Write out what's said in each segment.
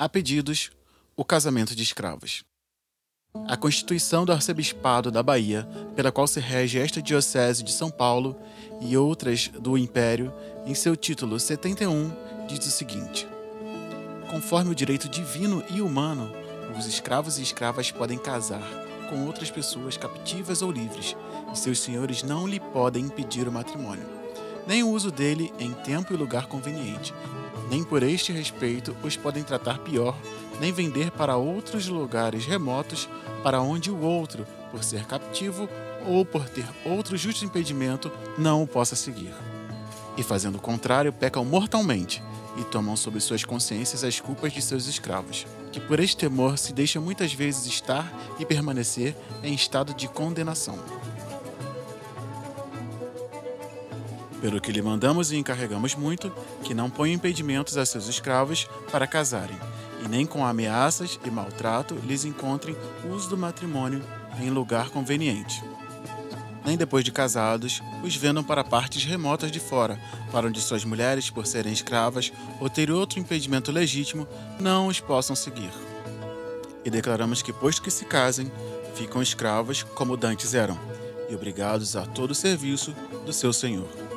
A pedidos, o casamento de escravos. A Constituição do Arcebispado da Bahia, pela qual se rege esta Diocese de São Paulo e outras do Império, em seu título 71, diz o seguinte: Conforme o direito divino e humano, os escravos e escravas podem casar com outras pessoas captivas ou livres, e seus senhores não lhe podem impedir o matrimônio, nem o uso dele em tempo e lugar conveniente, nem por este respeito os podem tratar pior, nem vender para outros lugares remotos para onde o outro, por ser captivo ou por ter outro justo impedimento, não o possa seguir. E fazendo o contrário, pecam mortalmente e tomam sobre suas consciências as culpas de seus escravos, que por este temor se deixam muitas vezes estar e permanecer em estado de condenação. Pelo que lhe mandamos e encarregamos muito, que não ponha impedimentos a seus escravos para casarem, e nem com ameaças e maltrato lhes encontrem uso do matrimônio em lugar conveniente. Nem depois de casados, os vendam para partes remotas de fora, para onde suas mulheres, por serem escravas ou ter outro impedimento legítimo, não os possam seguir. E declaramos que, posto que se casem, ficam escravos como dantes eram, e obrigados a todo o serviço do seu senhor.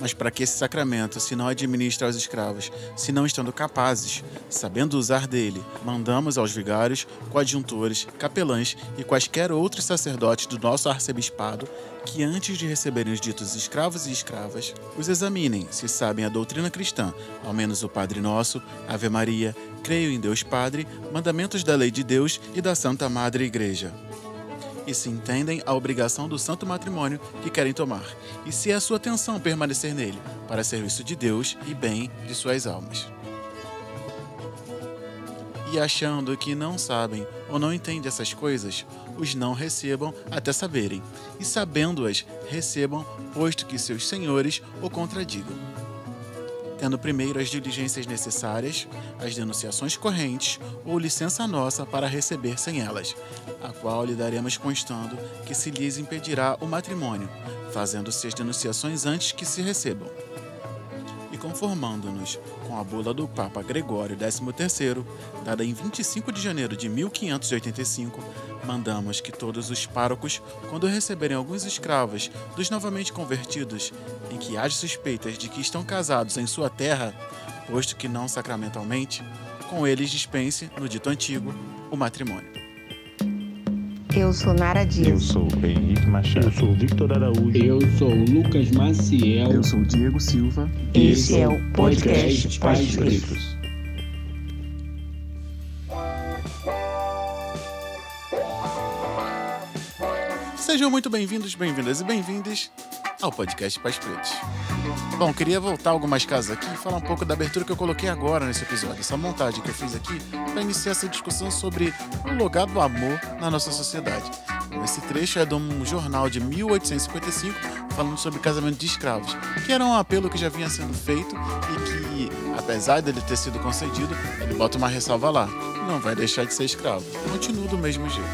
Mas para que esse sacramento se não administra aos escravos, se não estando capazes, sabendo usar dele, mandamos aos vigários, coadjuntores, capelães e quaisquer outros sacerdotes do nosso arcebispado que antes de receberem os ditos escravos e escravas, os examinem se sabem a doutrina cristã, ao menos o Padre Nosso, Ave Maria, creio em Deus Padre, mandamentos da lei de Deus e da Santa Madre Igreja e se entendem a obrigação do santo matrimônio que querem tomar, e se é a sua atenção permanecer nele, para serviço de Deus e bem de suas almas. E achando que não sabem ou não entendem essas coisas, os não recebam até saberem, e sabendo-as, recebam, posto que seus senhores o contradigam tendo primeiro as diligências necessárias, as denunciações correntes ou licença nossa para receber sem elas, a qual lhe daremos constando que se lhes impedirá o matrimônio, fazendo-se as denunciações antes que se recebam. E conformando-nos com a bula do Papa Gregório XIII, dada em 25 de janeiro de 1585, mandamos que todos os párocos, quando receberem alguns escravos dos novamente convertidos, em que haja suspeitas de que estão casados em sua terra, posto que não sacramentalmente, com eles dispense, no dito antigo, o matrimônio. Eu sou Nara Dias. Eu sou Henrique Machado. Eu sou Victor Araújo. Eu sou Lucas Maciel. Eu sou Diego Silva. Esse é o podcast Pais Pretos. Sejam muito bem-vindos, bem-vindas e bem-vindas ao podcast Pais Pretos. Bom, queria voltar algumas casas aqui e falar um pouco da abertura que eu coloquei agora nesse episódio, essa montagem que eu fiz aqui para iniciar essa discussão sobre o lugar do amor na nossa sociedade. Esse trecho é de um jornal de 1855 falando sobre casamento de escravos, que era um apelo que já vinha sendo feito e que, apesar dele ter sido concedido, ele bota uma ressalva lá: não vai deixar de ser escravo, continua do mesmo jeito.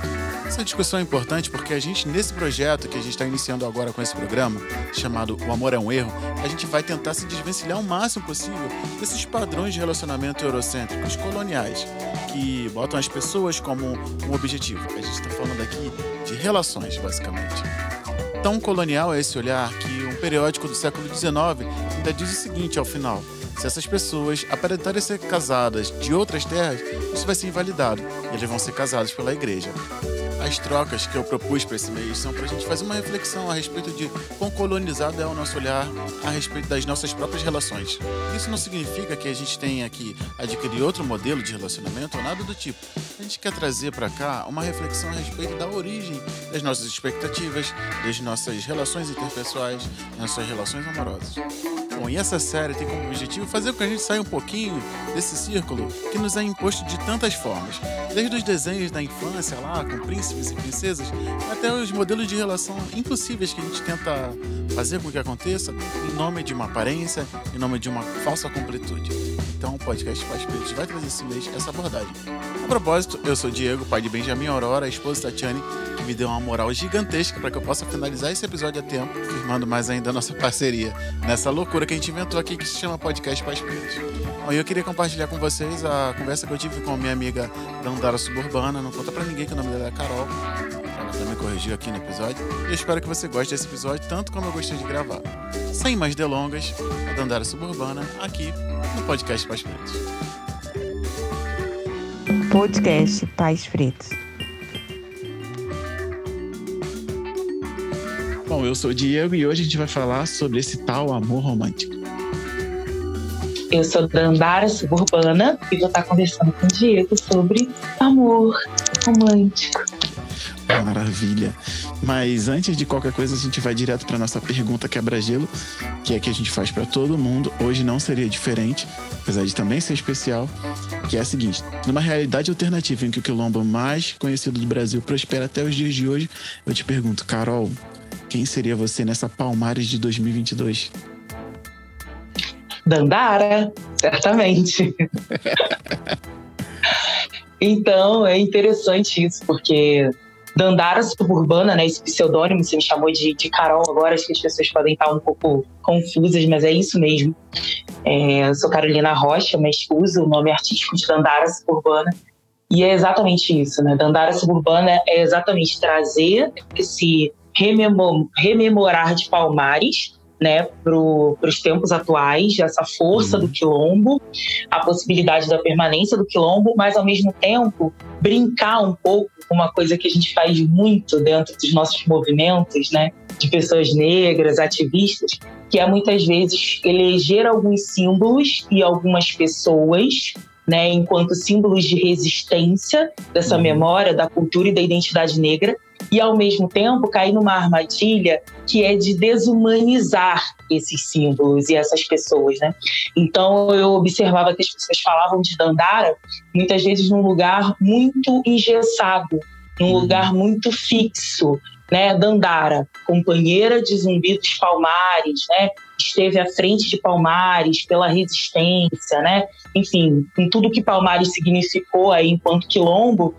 Essa discussão é importante porque a gente, nesse projeto que a gente está iniciando agora com esse programa, chamado O Amor é um Erro, a gente vai tentar se desvencilhar o máximo possível desses padrões de relacionamento eurocêntricos coloniais, que botam as pessoas como um objetivo. A gente está falando aqui de relações, basicamente. Tão colonial é esse olhar que um periódico do século XIX ainda diz o seguinte ao final. Se essas pessoas aparentarem ser casadas de outras terras, isso vai ser invalidado e eles vão ser casados pela igreja as trocas que eu propus para esse mês são para a gente fazer uma reflexão a respeito de quão colonizado é o nosso olhar a respeito das nossas próprias relações. Isso não significa que a gente tenha que adquirir outro modelo de relacionamento ou nada do tipo. A gente quer trazer para cá uma reflexão a respeito da origem das nossas expectativas, das nossas relações interpessoais, das nossas relações amorosas. Bom, e essa série tem como objetivo fazer com que a gente saia um pouquinho desse círculo que nos é imposto de tantas formas. Desde os desenhos da infância lá, com príncipes e princesas, até os modelos de relação impossíveis que a gente tenta fazer com que aconteça em nome de uma aparência, em nome de uma falsa completude. Então o podcast Pais Pretos vai trazer esse mês essa abordagem. A propósito, eu sou Diego, pai de Benjamin Aurora, a esposa da Tatiane, que me deu uma moral gigantesca para que eu possa finalizar esse episódio a tempo, firmando mais ainda a nossa parceria nessa loucura que a gente inventou aqui que se chama Podcast Pais Pretos. Bom, eu queria compartilhar com vocês a conversa que eu tive com minha amiga Dandara Suburbana. Não conta pra ninguém que o nome dela é Carol. Ela também corrigiu aqui no episódio. E eu espero que você goste desse episódio tanto como eu gostei de gravar. Sem mais delongas, a Dandara Suburbana aqui no Podcast Pais Pretos. Podcast Pais Pretos. Bom, eu sou o Diego e hoje a gente vai falar sobre esse tal amor romântico. Eu sou Dandara Suburbana e vou estar conversando com o Diego sobre amor romântico. Maravilha. Mas antes de qualquer coisa, a gente vai direto para nossa pergunta quebra-gelo, que é que a gente faz para todo mundo. Hoje não seria diferente, apesar de também ser especial, que é a seguinte: numa realidade alternativa em que o quilombo mais conhecido do Brasil prospera até os dias de hoje, eu te pergunto, Carol, quem seria você nessa Palmares de 2022? Dandara, certamente. então, é interessante isso, porque Dandara Suburbana, né? Esse pseudônimo, você me chamou de, de Carol agora, acho que as pessoas podem estar um pouco confusas, mas é isso mesmo. É, eu sou Carolina Rocha, mas uso o nome artístico de Dandara Suburbana. E é exatamente isso, né? Dandara Suburbana é exatamente trazer esse rememorar de Palmares né, para os tempos atuais, essa força do quilombo, a possibilidade da permanência do quilombo, mas ao mesmo tempo brincar um pouco com uma coisa que a gente faz muito dentro dos nossos movimentos, né, de pessoas negras, ativistas, que é muitas vezes eleger alguns símbolos e algumas pessoas né, enquanto símbolos de resistência dessa uhum. memória, da cultura e da identidade negra, e ao mesmo tempo cair numa armadilha que é de desumanizar esses símbolos e essas pessoas, né? Então eu observava que as pessoas falavam de Dandara muitas vezes num lugar muito engessado, num uhum. lugar muito fixo, né, Dandara, companheira de Zumbi dos Palmares, né, esteve à frente de Palmares pela resistência, né, enfim, com tudo que Palmares significou aí enquanto quilombo.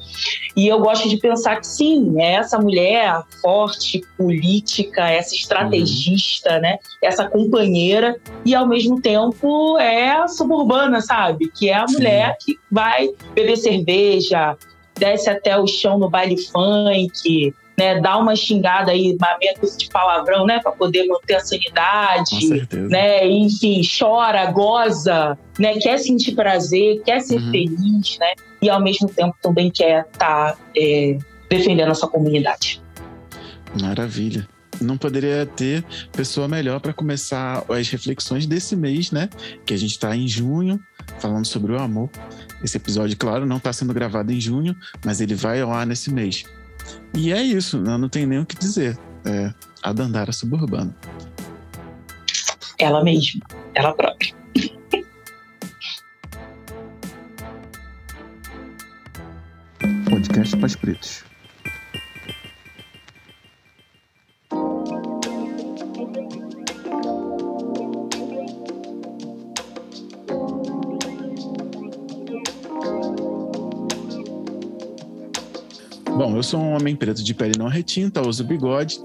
E eu gosto de pensar que sim, é essa mulher forte, política, essa estrategista, uhum. né, essa companheira e ao mesmo tempo é a suburbana, sabe, que é a mulher que vai beber cerveja, desce até o chão no baile funk, né, dá uma xingada aí, uma meia de palavrão, né, para poder manter a sanidade, né, enfim, chora, goza, né, quer sentir prazer, quer ser uhum. feliz, né, e ao mesmo tempo também quer estar tá, é, defendendo a sua comunidade. Maravilha. Não poderia ter pessoa melhor para começar as reflexões desse mês, né? Que a gente está em junho, falando sobre o amor. Esse episódio, claro, não está sendo gravado em junho, mas ele vai ao ar nesse mês. E é isso, não, não tem nem o que dizer. É a Dandara Suburbana. Ela mesma, ela própria. Podcast Pais Pretos. Bom, eu sou um homem preto de pele não retinta, uso bigode,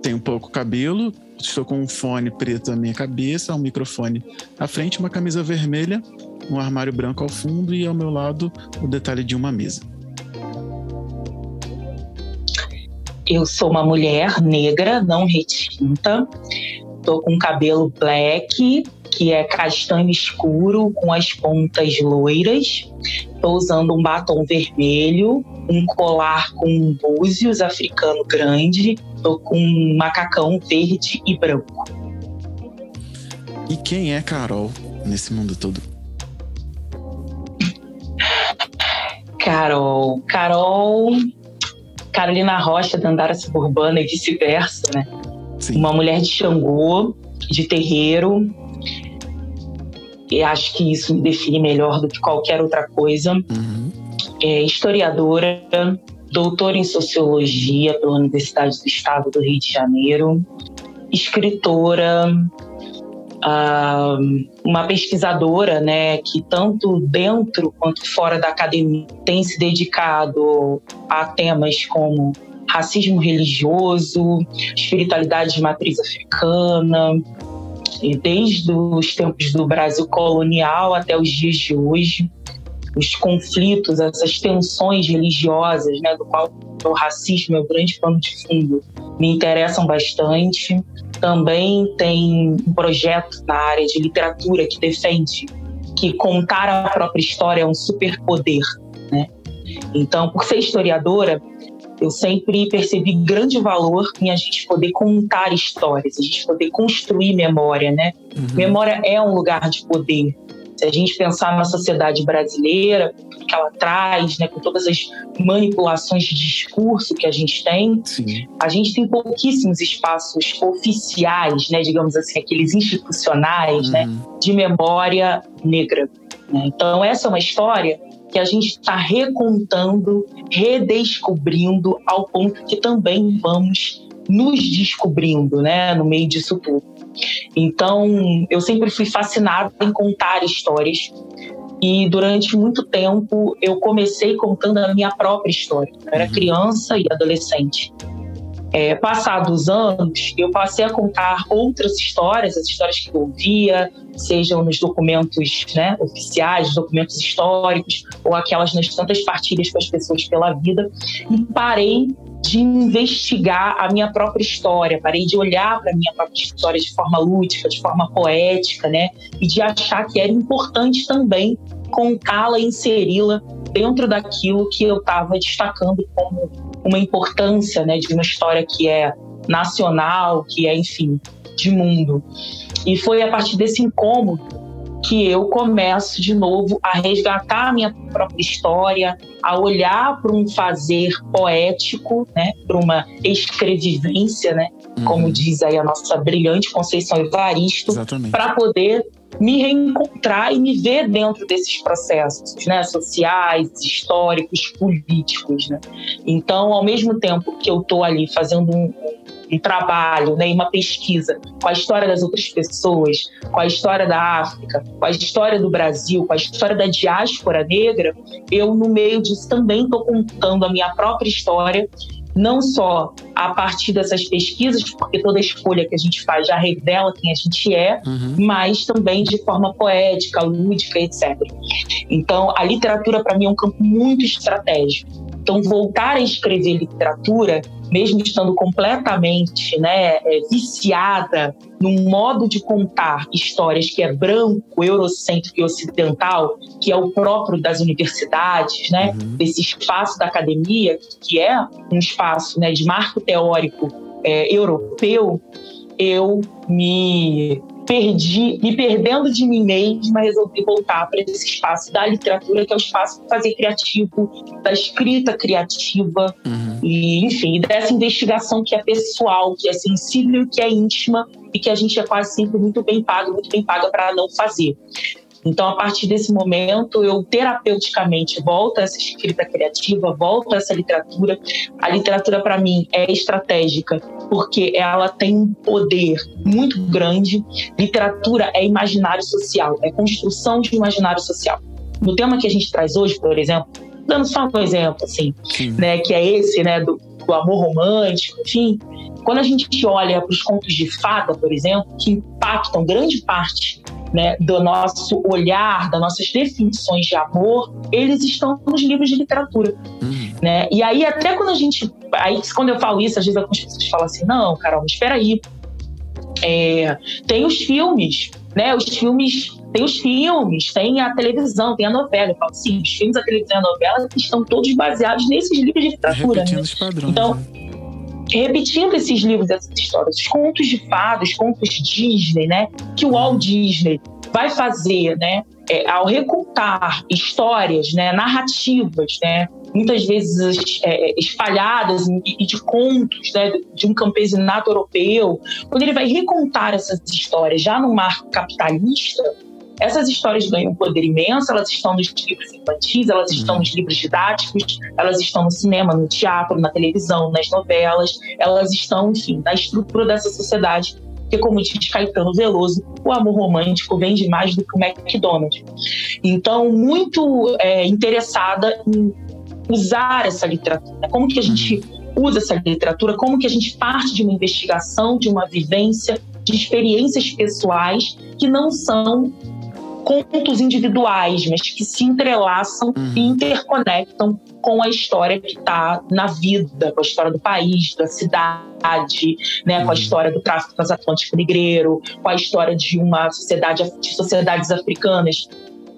tenho pouco cabelo, estou com um fone preto na minha cabeça, um microfone à frente, uma camisa vermelha, um armário branco ao fundo e ao meu lado o detalhe de uma mesa. Eu sou uma mulher negra, não retinta, estou com cabelo black, que é castanho escuro com as pontas loiras. Estou usando um batom vermelho, um colar com búzios africano grande. Estou com um macacão verde e branco. E quem é Carol nesse mundo todo? Carol. Carol. Carolina Rocha, da Andara Suburbana e vice-versa, né? Sim. Uma mulher de Xangô, de terreiro, e acho que isso me define melhor do que qualquer outra coisa. Uhum. É historiadora, doutora em sociologia pela Universidade do Estado do Rio de Janeiro, escritora, uh, uma pesquisadora, né, que tanto dentro quanto fora da academia tem se dedicado a temas como racismo religioso, espiritualidade de matriz africana, desde os tempos do Brasil colonial até os dias de hoje, os conflitos, essas tensões religiosas, né, do qual o racismo é o grande pano de fundo, me interessam bastante. Também tem um projeto na área de literatura que defende que contar a própria história é um superpoder, né? Então, por ser historiadora, eu sempre percebi grande valor em a gente poder contar histórias, a gente poder construir memória, né? Uhum. Memória é um lugar de poder. Se a gente pensar na sociedade brasileira, que ela traz, né, com todas as manipulações de discurso que a gente tem, Sim. a gente tem pouquíssimos espaços oficiais, né, digamos assim, aqueles institucionais, né, uhum. né, de memória negra. Né? Então, essa é uma história que a gente está recontando, redescobrindo, ao ponto que também vamos nos descobrindo, né, no meio disso tudo. Então, eu sempre fui fascinada em contar histórias. E durante muito tempo eu comecei contando a minha própria história. Eu era uhum. criança e adolescente. É, passados anos, eu passei a contar outras histórias, as histórias que eu ouvia, sejam nos documentos né, oficiais, documentos históricos, ou aquelas nas tantas partilhas com as pessoas pela vida, e parei de investigar a minha própria história, parei de olhar para a minha própria história de forma lúdica, de forma poética, né? E de achar que era importante também contá-la inseri-la dentro daquilo que eu estava destacando como uma importância, né, de uma história que é nacional, que é, enfim, de mundo. E foi a partir desse incômodo que eu começo de novo a resgatar a minha própria história, a olhar para um fazer poético, né, para uma escrevivência, né, uhum. como diz aí a nossa brilhante Conceição Evaristo, para poder me reencontrar e me ver dentro desses processos, né, sociais, históricos, políticos, né. Então, ao mesmo tempo que eu estou ali fazendo um, um trabalho né, uma pesquisa com a história das outras pessoas, com a história da África, com a história do Brasil, com a história da diáspora negra, eu, no meio disso, também estou contando a minha própria história não só a partir dessas pesquisas, porque toda escolha que a gente faz já revela quem a gente é, uhum. mas também de forma poética, lúdica, etc. Então, a literatura para mim é um campo muito estratégico. Então, voltar a escrever literatura, mesmo estando completamente né, é, viciada num modo de contar histórias que é branco, eurocêntrico e ocidental, que é o próprio das universidades, né, uhum. desse espaço da academia, que é um espaço né, de marco teórico é, europeu, eu me perdi, me perdendo de mim mesma, resolvi voltar para esse espaço da literatura, que é o espaço do fazer criativo, da escrita criativa, uhum. e enfim, dessa investigação que é pessoal, que é sensível, que é íntima e que a gente é quase sempre muito bem pago, muito bem paga para não fazer. Então, a partir desse momento, eu terapeuticamente volto a essa escrita criativa, volto a essa literatura. A literatura, para mim, é estratégica, porque ela tem um poder muito grande. Literatura é imaginário social, é construção de um imaginário social. No tema que a gente traz hoje, por exemplo, dando só um exemplo, assim, né, que é esse, né, do, do amor romântico, enfim, quando a gente olha para os contos de fada, por exemplo, que impactam grande parte né, do nosso olhar, das nossas definições de amor, eles estão nos livros de literatura. Uhum. Né? E aí, até quando a gente. Aí, quando eu falo isso, às vezes algumas pessoas falam assim: não, Carol, mas espera aí. É, tem os filmes, né? Os filmes tem os filmes, tem a televisão, tem a novela. Eu falo, sim, os filmes, a televisão e a novela estão todos baseados nesses livros de literatura. Repetindo né? os padrões. Então, né? repetindo esses livros, essas histórias, os contos de fadas, os contos Disney, né? Que o Walt Disney vai fazer, né? É, ao recontar histórias, né, narrativas, né, muitas vezes é, espalhadas e de contos né, de um campesinato europeu, quando ele vai recontar essas histórias já no marco capitalista, essas histórias ganham um poder imenso, elas estão nos livros infantis, elas uhum. estão nos livros didáticos, elas estão no cinema, no teatro, na televisão, nas novelas, elas estão, enfim, na estrutura dessa sociedade. Porque, como diz Caetano Veloso, o amor romântico vende mais do que o McDonald's. Então, muito é, interessada em usar essa literatura. Como que a gente uhum. usa essa literatura? Como que a gente parte de uma investigação, de uma vivência de experiências pessoais que não são contos individuais, mas que se entrelaçam uhum. e interconectam com a história que está na vida, com a história do país, da cidade, né, uhum. com a uhum. história do tráfico transatlântico negreiro, com a história de uma sociedade de sociedades africanas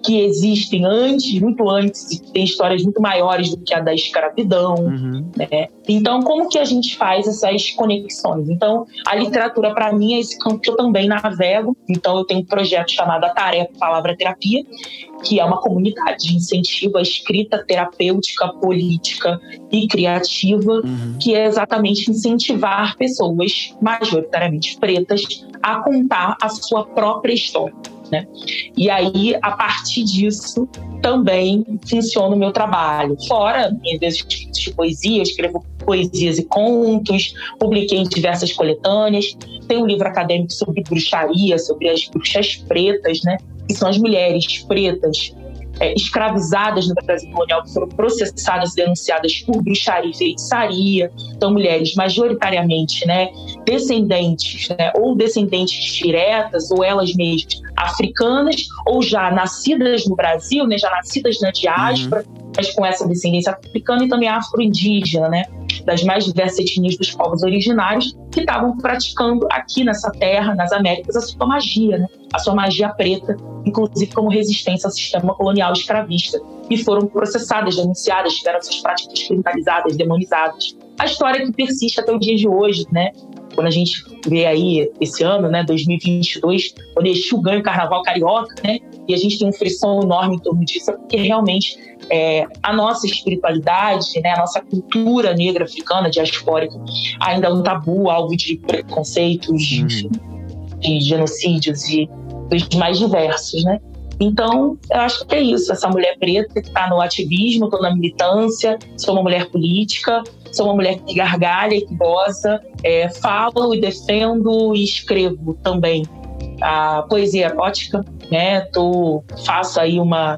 que existem antes, muito antes, e tem histórias muito maiores do que a da escravidão. Uhum. Né? Então, como que a gente faz essas conexões? Então, a literatura, para mim, é esse campo que eu também navego. Então, eu tenho um projeto chamado A Tarefa Palavra Terapia, que é uma comunidade de incentivo à escrita terapêutica, política e criativa, uhum. que é exatamente incentivar pessoas, majoritariamente pretas, a contar a sua própria história. Né? E aí, a partir disso, também funciona o meu trabalho. Fora minhas vezes de poesia, eu escrevo poesias e contos, publiquei em diversas coletâneas. Tem um livro acadêmico sobre bruxaria, sobre as bruxas pretas, né? que são as mulheres pretas é, escravizadas no Brasil colonial, que foram processadas e denunciadas por bruxaria e feitiçaria. Então, mulheres majoritariamente né, descendentes, né, ou descendentes diretas, ou elas mesmas africanas, ou já nascidas no Brasil, né, já nascidas na diáspora, uhum. mas com essa descendência africana e também afro-indígena, né, das mais diversas etnias dos povos originários, que estavam praticando aqui nessa terra, nas Américas, a sua magia, né, a sua magia preta, inclusive como resistência ao sistema colonial escravista, e foram processadas, denunciadas, tiveram suas práticas criminalizadas, demonizadas. A história que persiste até o dia de hoje, né? Quando a gente vê aí esse ano, né, 2022, quando Exu ganha o Carnaval Carioca, né? E a gente tem um frisson enorme em torno disso, porque realmente é, a nossa espiritualidade, né, a nossa cultura negra africana, diaspórica, ainda é um tabu, alvo de preconceitos, uhum. de genocídios e dos mais diversos, né? Então, eu acho que é isso. Essa mulher preta que está no ativismo, estou na militância, sou uma mulher política, sou uma mulher que gargalha e que goza, é, falo e defendo e escrevo também a poesia erótica, né? Tô, faço aí uma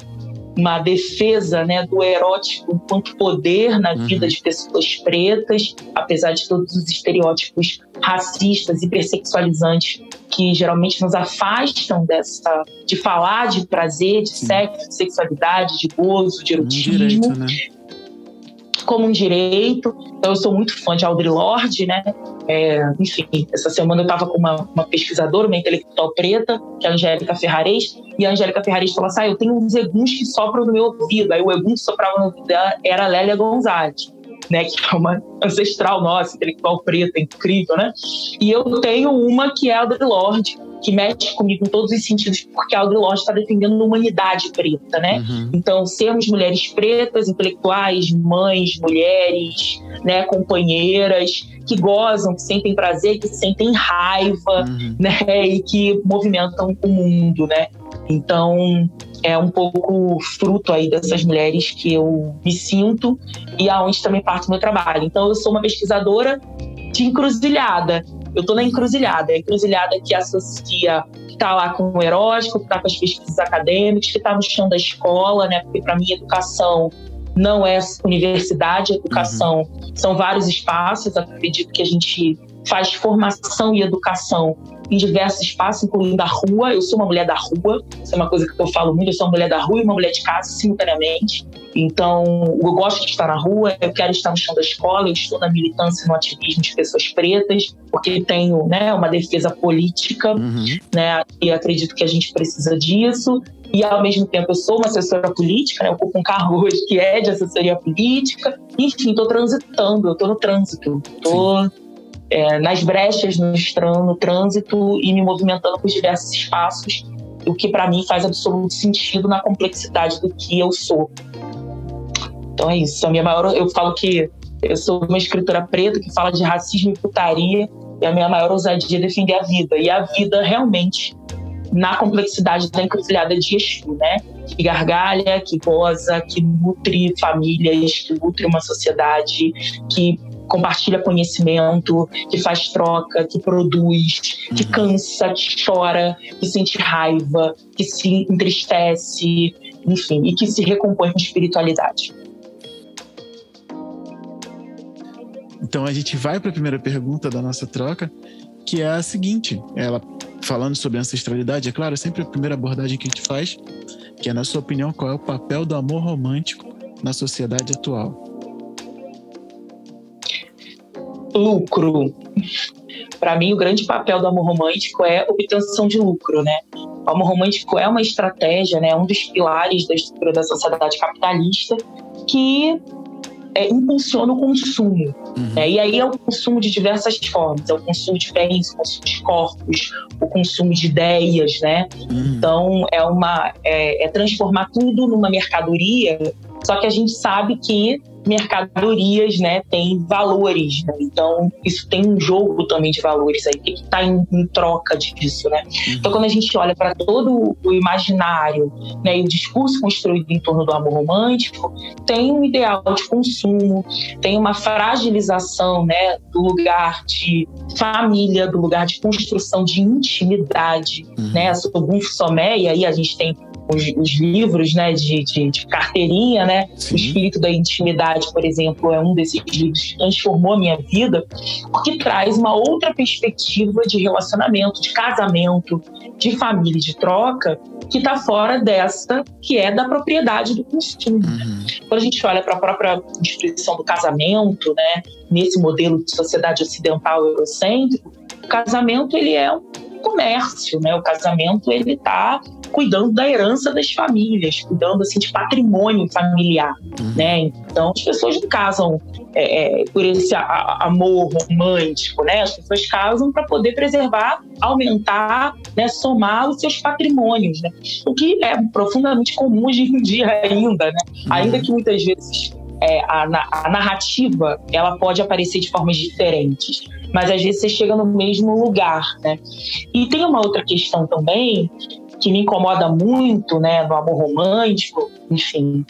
uma defesa né, do erótico enquanto poder na uhum. vida de pessoas pretas, apesar de todos os estereótipos racistas e hipersexualizantes que geralmente nos afastam dessa de falar de prazer, de sexo, de sexualidade, de gozo, de erotismo. Direito, né? Como um direito. Então, eu sou muito fã de Audre Lorde, né? É, enfim, essa semana eu estava com uma, uma, pesquisadora, uma intelectual preta, que é a Angélica Ferrarez, e a Angélica Ferrarez falou assim: ah, eu tenho uns eguns que sopram no meu ouvido. Aí o egum que soprava no ouvido dela era Lélia Gonzalez. Né, que é uma ancestral nossa, intelectual preta, incrível, né? E eu tenho uma que é a Audre Lorde, que mexe comigo em todos os sentidos, porque a Lorde está defendendo a humanidade preta, né? Uhum. Então, sermos mulheres pretas, intelectuais, mães, mulheres, né, companheiras, que gozam, que sentem prazer, que sentem raiva, uhum. né, e que movimentam o mundo, né? Então, é um pouco fruto aí dessas mulheres que eu me sinto e aonde também parte do meu trabalho. Então, eu sou uma pesquisadora de encruzilhada. Eu estou na encruzilhada, a encruzilhada que associa, que está lá com o erótico, que está com as pesquisas acadêmicas, que está no chão da escola, né? Porque para mim educação não é universidade, educação uhum. são vários espaços. Acredito que a gente faz formação e educação em diversos espaços, incluindo a rua. Eu sou uma mulher da rua, isso é uma coisa que eu falo muito. Eu sou uma mulher da rua e uma mulher de casa simultaneamente. Então, eu gosto de estar na rua, eu quero estar no chão da escola, eu estou na militância e no ativismo de pessoas pretas, porque tenho né, uma defesa política, uhum. né, e acredito que a gente precisa disso. E, ao mesmo tempo, eu sou uma assessora política, né, eu ocupo um cargo hoje que é de assessoria política. Enfim, estou transitando, eu estou no trânsito, estou é, nas brechas no, no trânsito e me movimentando por diversos espaços, o que para mim faz absoluto sentido na complexidade do que eu sou. Então é isso. A minha maior, eu falo que eu sou uma escritora preta que fala de racismo e putaria e a minha maior ousadia é defender a vida. E a vida realmente na complexidade da encruzilhada de Exu, né? Que gargalha, que goza, que nutre famílias, que nutre uma sociedade, que compartilha conhecimento, que faz troca, que produz, que uhum. cansa, que chora, que sente raiva, que se entristece, enfim, e que se recompõe com espiritualidade. Então a gente vai para a primeira pergunta da nossa troca, que é a seguinte: ela falando sobre ancestralidade, é claro, é sempre a primeira abordagem que a gente faz, que é, na sua opinião, qual é o papel do amor romântico na sociedade atual? Lucro. Para mim, o grande papel do amor romântico é obtenção de lucro, né? O amor romântico é uma estratégia, né? Um dos pilares da estrutura da sociedade capitalista que é, impulsiona o consumo. Uhum. Né? E aí é o consumo de diversas formas. É o consumo de bens, o consumo de corpos, o consumo de ideias, né? Uhum. Então, é, uma, é, é transformar tudo numa mercadoria só que a gente sabe que mercadorias, né, tem valores, né? então isso tem um jogo também de valores aí, o que está em, em, troca disso, né? Uhum. Então quando a gente olha para todo o imaginário, né, e o discurso construído em torno do amor romântico, tem um ideal de consumo, tem uma fragilização, né, do lugar de família, do lugar de construção de intimidade, uhum. né? Sogum Somé, e aí a gente tem os, os livros né, de, de, de, carteirinha, né? O Espírito da Intimidade, por exemplo, é um desses livros que transformou a minha vida, porque traz uma outra perspectiva de relacionamento, de casamento, de família, de troca, que está fora dessa que é da propriedade do consumo. Uhum. Quando a gente olha para a própria instituição do casamento, né, nesse modelo de sociedade ocidental eurocêntrico, o casamento ele é um comércio, né? O casamento ele está cuidando da herança das famílias, cuidando assim de patrimônio familiar, uhum. né? Então as pessoas não casam é, é, por esse amor romântico, né? As pessoas casam para poder preservar, aumentar, né? Somar os seus patrimônios, né? O que é profundamente comum hoje em dia ainda, né? Uhum. Ainda que muitas vezes é, a, a narrativa ela pode aparecer de formas diferentes mas às vezes você chega no mesmo lugar, né? E tem uma outra questão também que me incomoda muito, né, no amor romântico, enfim,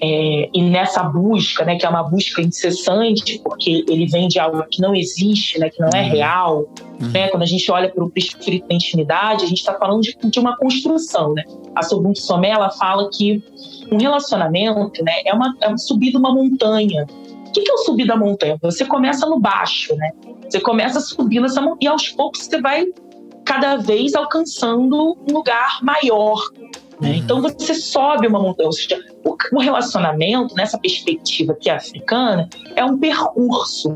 é, e nessa busca, né, que é uma busca incessante, porque ele vem de algo que não existe, né, que não é uhum. real. Uhum. Né, quando a gente olha para o espírito da intimidade, a gente está falando de, de, uma construção. Né? A Sobun Somé ela fala que um relacionamento né, é, uma, é subir uma montanha. O que, que é o subir da montanha? Você começa no baixo, né? Você começa subindo essa montanha e aos poucos você vai cada vez alcançando um lugar maior. Né? Uhum. Então você sobe uma montanha, o relacionamento, nessa perspectiva que é africana, é um percurso.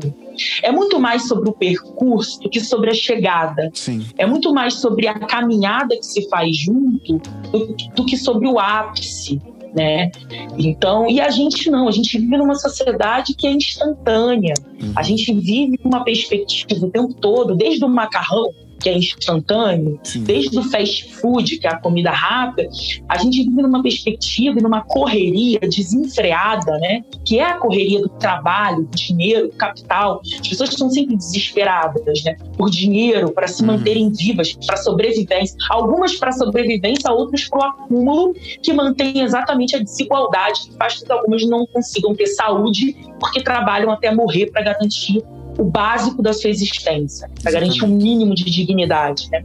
É muito mais sobre o percurso do que sobre a chegada. Sim. É muito mais sobre a caminhada que se faz junto do, do que sobre o ápice. Né? Então, e a gente não, a gente vive numa sociedade que é instantânea. Uhum. A gente vive uma perspectiva o tempo todo, desde o macarrão, que é instantâneo, Sim. desde o fast food, que é a comida rápida, a gente vive numa perspectiva e numa correria desenfreada, né? Que é a correria do trabalho, do dinheiro, do capital. As pessoas estão sempre desesperadas, né? Por dinheiro, para se uhum. manterem vivas, para sobrevivência. Algumas para sobrevivência, outras para o acúmulo, que mantém exatamente a desigualdade, que faz com que algumas não consigam ter saúde, porque trabalham até morrer para garantir o básico da sua existência, para garantir um mínimo de dignidade. Né?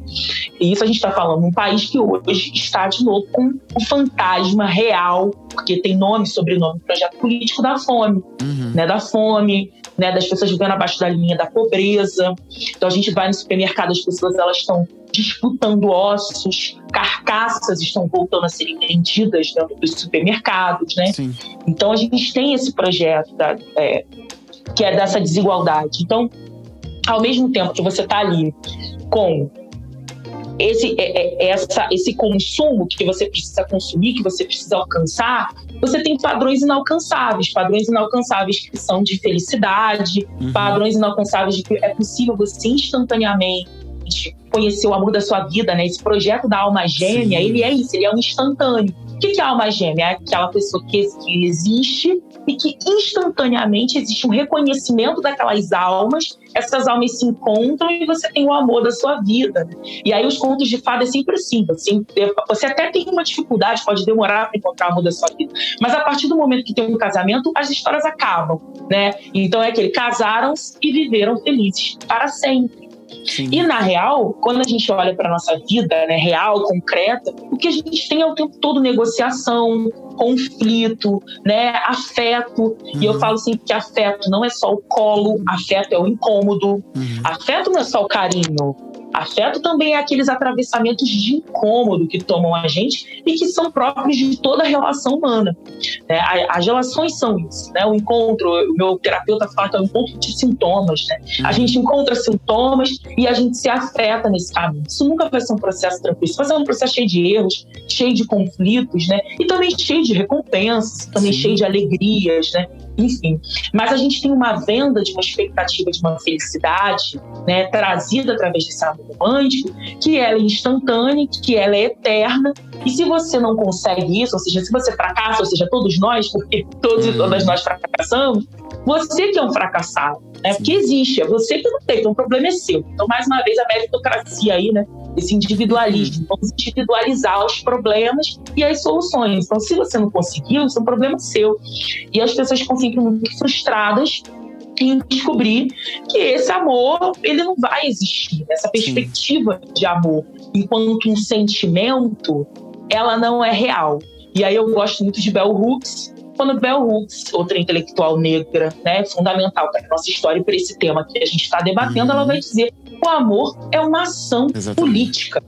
E isso a gente está falando num país que hoje está de novo com o fantasma real, porque tem nome, sobrenome, projeto político da fome, uhum. né? Da fome, né? Das pessoas vivendo abaixo da linha da pobreza. Então a gente vai no supermercado, as pessoas elas estão disputando ossos, carcaças estão voltando a serem vendidas dentro dos supermercados, né? Sim. Então a gente tem esse projeto da, é, que é dessa desigualdade. Então, ao mesmo tempo que você está ali com esse, é, é, essa, esse consumo que você precisa consumir, que você precisa alcançar, você tem padrões inalcançáveis, padrões inalcançáveis que são de felicidade, uhum. padrões inalcançáveis de que é possível você instantaneamente conhecer o amor da sua vida, né? Esse projeto da alma gêmea, Sim. ele é isso, ele é um instantâneo. O que é a alma gêmea? É aquela pessoa que, que existe e que instantaneamente existe um reconhecimento daquelas almas, essas almas se encontram e você tem o amor da sua vida. E aí os contos de fada é sempre assim, assim você até tem uma dificuldade, pode demorar para encontrar o amor da sua vida, mas a partir do momento que tem um casamento, as histórias acabam, né? Então é que casaram-se e viveram felizes para sempre. Sim. E na real, quando a gente olha para nossa vida, né, real, concreta, o que a gente tem é o tempo todo negociação, conflito, né, afeto. Uhum. E eu uhum. falo sempre que afeto não é só o colo, afeto é o incômodo. Uhum. Afeto não é só o carinho. Afeto também é aqueles atravessamentos de incômodo que tomam a gente e que são próprios de toda relação humana. É, as relações são isso, né? O encontro, o meu terapeuta fala que é um encontro de sintomas, né? A uhum. gente encontra sintomas e a gente se afeta nesse caminho. Isso nunca vai ser um processo tranquilo, isso vai ser um processo cheio de erros, cheio de conflitos, né? E também cheio de recompensas, também Sim. cheio de alegrias, né? Enfim. Mas a gente tem uma venda de uma expectativa de uma felicidade, né, trazida através desse amor romântico, que ela é instantânea, que ela é eterna. E se você não consegue isso, ou seja, se você fracassa, ou seja, todos nós, porque todos e todas uhum. nós fracassamos, você que é um fracassado, né? Porque existe, é você que não tem, então o problema é seu. Então, mais uma vez, a meritocracia aí, né? Esse individualismo. Uhum. Vamos individualizar os problemas e as soluções. Então, se você não conseguiu, isso é um problema seu. E as pessoas ficam sempre muito frustradas em descobrir que esse amor ele não vai existir. Essa perspectiva Sim. de amor enquanto um sentimento, ela não é real. E aí eu gosto muito de Bell Hooks, quando Bell Hooks, outra intelectual negra, né, fundamental para a nossa história e para esse tema que a gente está debatendo, uhum. ela vai dizer: o amor é uma ação Exatamente. política.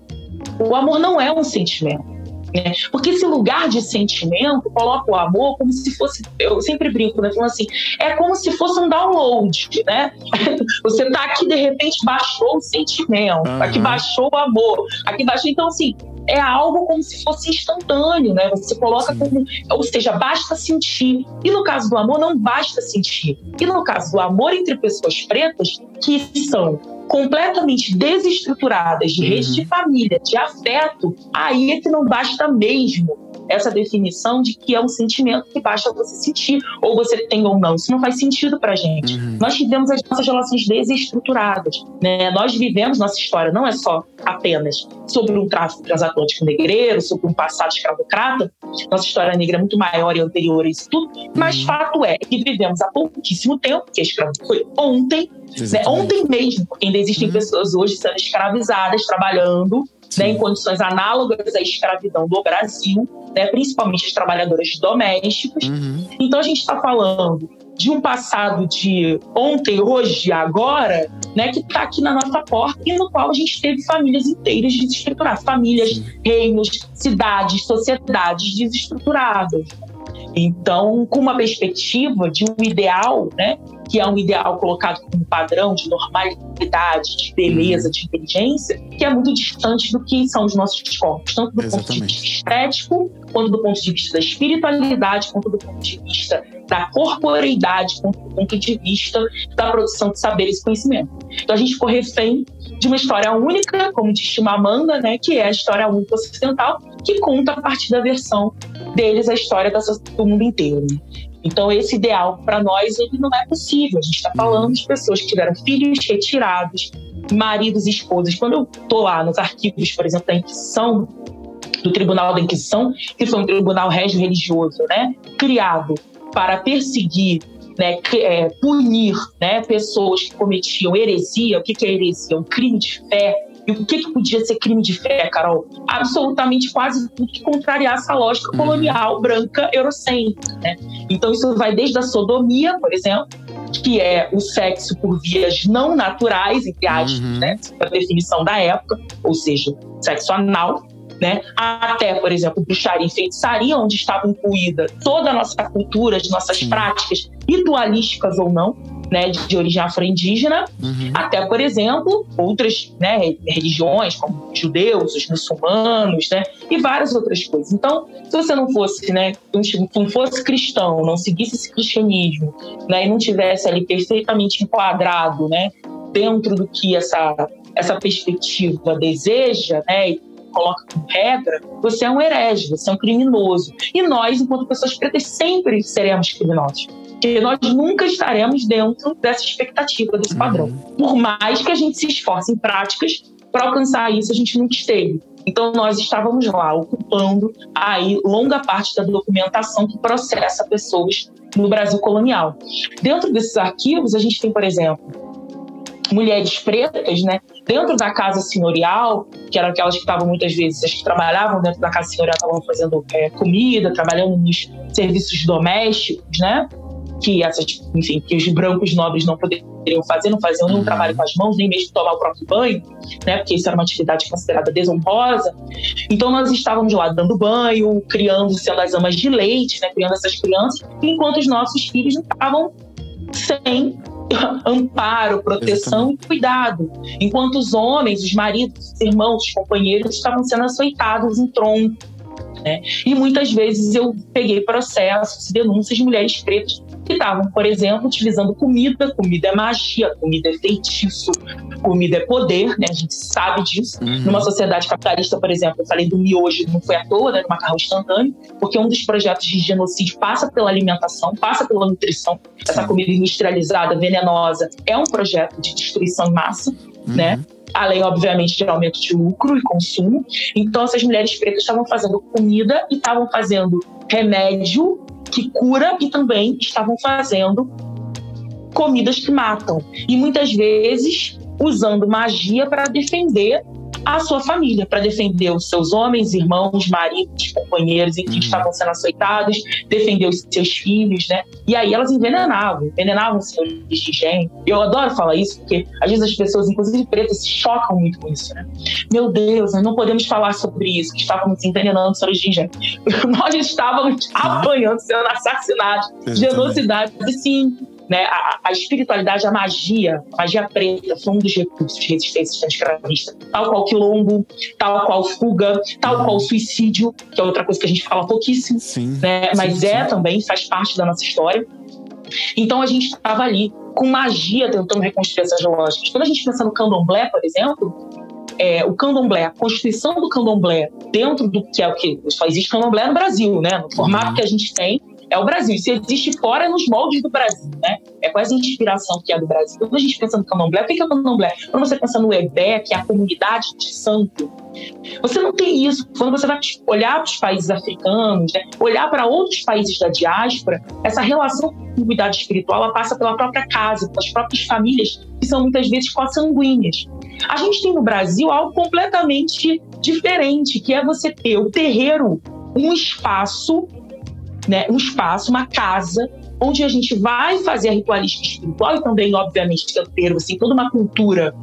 O amor não é um sentimento. Né? Porque esse lugar de sentimento coloca o amor como se fosse, eu sempre brinco, né? Falando assim, é como se fosse um download, né? Você tá aqui, de repente, baixou o sentimento, uhum. aqui baixou o amor, aqui baixou. Então, assim, é algo como se fosse instantâneo, né? Você coloca como, ou seja, basta sentir. E no caso do amor, não basta sentir. E no caso do amor entre pessoas pretas, que são completamente desestruturadas de rede de uhum. família, de afeto, aí é que não basta mesmo essa definição de que é um sentimento que basta você sentir, ou você tem ou não. Isso não faz sentido pra gente. Uhum. Nós vivemos as nossas relações desestruturadas. Né? Nós vivemos nossa história, não é só apenas sobre um tráfico transatlântico negreiro, sobre um passado escravocrata. Nossa história negra é muito maior e anterior a isso tudo. Mas uhum. fato é que vivemos há pouquíssimo tempo, que a escravidão foi ontem, né? ontem mesmo, porque ainda existem uhum. pessoas hoje sendo escravizadas, trabalhando né, em condições análogas à escravidão do Brasil, né, principalmente as trabalhadoras domésticas. Uhum. Então a gente está falando de um passado de ontem, hoje, agora, né, que está aqui na nossa porta e no qual a gente teve famílias inteiras desestruturadas, famílias, Sim. reinos, cidades, sociedades desestruturadas. Então, com uma perspectiva de um ideal, né, que é um ideal colocado como padrão de normalidade, de beleza, de inteligência, que é muito distante do que são os nossos corpos, tanto do Exatamente. ponto de vista estético, quanto do ponto de vista da espiritualidade, quanto do ponto de vista da corporeidade, quanto do ponto de vista da produção de saberes e conhecimento. Então a gente ficou refém de uma história única, como diz Chimamanda, né, que é a história única ocidental, que conta a partir da versão deles a história do mundo inteiro. Então, esse ideal para nós ele não é possível. A gente está falando de pessoas que tiveram filhos retirados, maridos e esposas. Quando eu estou lá nos arquivos, por exemplo, da Inquisição, do Tribunal da Inquisição, que foi um tribunal régio religioso, né, criado para perseguir, né, é, punir, né, pessoas que cometiam heresia. O que, que é heresia? Um crime de fé e o que, que podia ser crime de fé, Carol? Absolutamente quase tudo que contrariasse a lógica uhum. colonial branca eurocêntrica. Né? Então, isso vai desde a sodomia, por exemplo, que é o sexo por vias não naturais, entre aspas, uhum. né? a definição da época, ou seja, sexo anal, né? Até, por exemplo, bruxaria e feitiçaria, onde estava incluída toda a nossa cultura, as nossas Sim. práticas, ritualísticas ou não, né, de origem afro-indígena, uhum. até, por exemplo, outras né, religiões, como os judeus, os muçulmanos, né, e várias outras coisas. Então, se você não fosse, né, não fosse cristão, não seguisse esse cristianismo, né, e não tivesse ali perfeitamente enquadrado, né, dentro do que essa essa perspectiva deseja, né, coloca regra, você é um herege, você é um criminoso. E nós, enquanto pessoas pretas, sempre seremos criminosos. Porque nós nunca estaremos dentro dessa expectativa, desse padrão. Uhum. Por mais que a gente se esforce em práticas para alcançar isso, a gente nunca esteve. Então, nós estávamos lá ocupando aí longa parte da documentação que processa pessoas no Brasil colonial. Dentro desses arquivos, a gente tem, por exemplo, mulheres pretas, né, dentro da casa senhorial, que eram aquelas que estavam muitas vezes, as que trabalhavam dentro da casa senhorial, estavam fazendo é, comida, trabalhando nos serviços domésticos, né, que essas, enfim, que os brancos nobres não poderiam fazer, não faziam nenhum trabalho com as mãos, nem mesmo tomar o próprio banho, né, porque isso era uma atividade considerada desonrosa. Então nós estávamos lá dando banho, criando, sendo as amas de leite, né, criando essas crianças, enquanto os nossos filhos estavam sem amparo, proteção Exatamente. e cuidado. Enquanto os homens, os maridos, os irmãos, os companheiros estavam sendo açoitados em tronco. Né? E muitas vezes eu peguei processos, denúncias de mulheres pretas que estavam, por exemplo, utilizando comida. Comida é magia, comida é feitiço, comida é poder, né? A gente sabe disso. Uhum. Numa sociedade capitalista, por exemplo, eu falei do miojo, não foi à toa, né? Do macarrão instantâneo, porque um dos projetos de genocídio passa pela alimentação, passa pela nutrição. Essa comida industrializada, venenosa, é um projeto de destruição em massa, uhum. né? Além, obviamente, de aumento de lucro e consumo. Então, essas mulheres pretas estavam fazendo comida e estavam fazendo remédio que cura e também estavam fazendo comidas que matam. E muitas vezes usando magia para defender a sua família, para defender os seus homens, irmãos, maridos, companheiros, enfim, uhum. que estavam sendo açoitados, defender os seus filhos, né? E aí elas envenenavam, envenenavam os seus de higiene. Eu adoro falar isso, porque às vezes as pessoas, inclusive pretas, se chocam muito com isso, né? Meu Deus, nós não podemos falar sobre isso, que estávamos envenenando os seus de higiene. Nós estávamos apanhando, sendo assassinados, genocidados, e sim, né? A, a, espiritualidade, a magia, a magia preta foi um dos recursos de resistência escravista, tal qual quilombo, tal qual fuga, tal qual suicídio, que é outra coisa que a gente fala pouquíssimo, sim, né? mas sim, é sim. também, faz parte da nossa história. Então a gente estava ali com magia tentando reconstruir essas lógicas. Quando a gente pensa no candomblé, por exemplo, é, o candomblé, a constituição do candomblé dentro do que é o que só existe candomblé no Brasil, né? No formato uhum. que a gente tem, é o Brasil. Se existe fora, é nos moldes do Brasil, né? É quase a inspiração que é do Brasil. Quando a gente pensa no candomblé, o que é o candomblé? Quando você pensa no Ebé, que é a comunidade de santo, você não tem isso. Quando você vai olhar para os países africanos, né? olhar para outros países da diáspora, essa relação com a comunidade espiritual ela passa pela própria casa, pelas próprias famílias, que são muitas vezes consanguíneas. A gente tem no Brasil algo completamente diferente, que é você ter o terreiro, um espaço né, um espaço, uma casa, onde a gente vai fazer a ritualística espiritual e também, obviamente, ter assim, toda uma cultura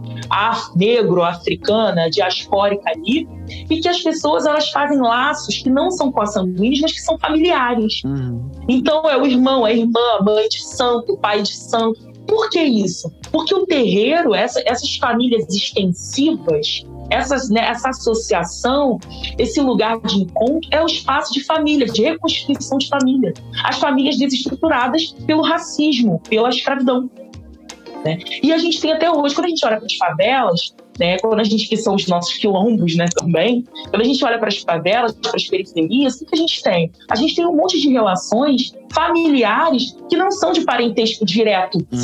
negro-africana, diaspórica ali, e que as pessoas elas fazem laços que não são consanguíneos, mas que são familiares. Uhum. Então, é o irmão, a irmã, a mãe de santo, o pai de santo. Por que isso? Porque o terreiro, essa, essas famílias extensivas, essas, né, essa associação, esse lugar de encontro, é o espaço de família, de reconstituição de família. As famílias desestruturadas pelo racismo, pela escravidão. Né? E a gente tem até hoje, quando a gente olha para as favelas, né, quando a gente que são os nossos quilombos né, também, quando a gente olha para as favelas, para as periferias, o que a gente tem? A gente tem um monte de relações familiares que não são de parentesco direto, uhum.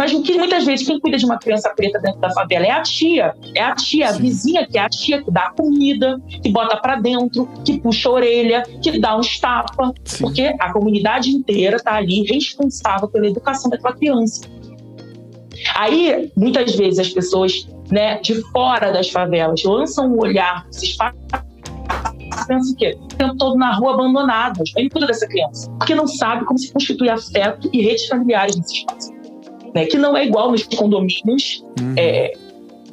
Mas o que muitas vezes quem cuida de uma criança preta dentro da favela é a tia. É a tia, a vizinha, que é a tia que dá a comida, que bota para dentro, que puxa a orelha, que dá uns tapas. Porque a comunidade inteira está ali responsável pela educação daquela criança. Aí, muitas vezes, as pessoas né, de fora das favelas lançam um olhar, se pensam o quê? O tempo todo na rua abandonadas. Aí cuida dessa criança. Porque não sabe como se constitui afeto e redes familiares nesse espaço né, que não é igual nos condomínios uhum. é,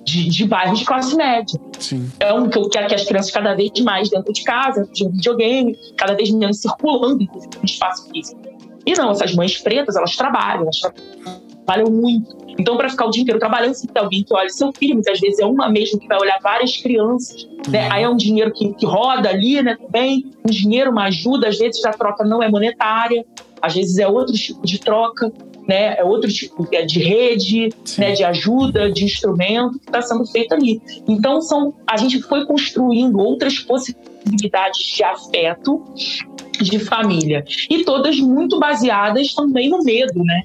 de, de, bairros de classe média. Sim. É um que eu quero que as crianças cada vez mais dentro de casa, de um videogame, cada vez menos circulando, no espaço físico. E não, essas mães pretas, elas trabalham, elas trabalham muito. Então, para ficar o dia inteiro trabalhando, se tem alguém que olha seu filho, muitas vezes é uma mesmo que vai olhar várias crianças, uhum. né? Aí é um dinheiro que, que roda ali, né? Também um dinheiro, uma ajuda, às vezes a troca não é monetária, às vezes é outro tipo de troca né, é outro tipo de rede, né, de ajuda, de instrumento que está sendo feito ali. Então são, a gente foi construindo outras possibilidades de afeto, de família e todas muito baseadas também no medo, né?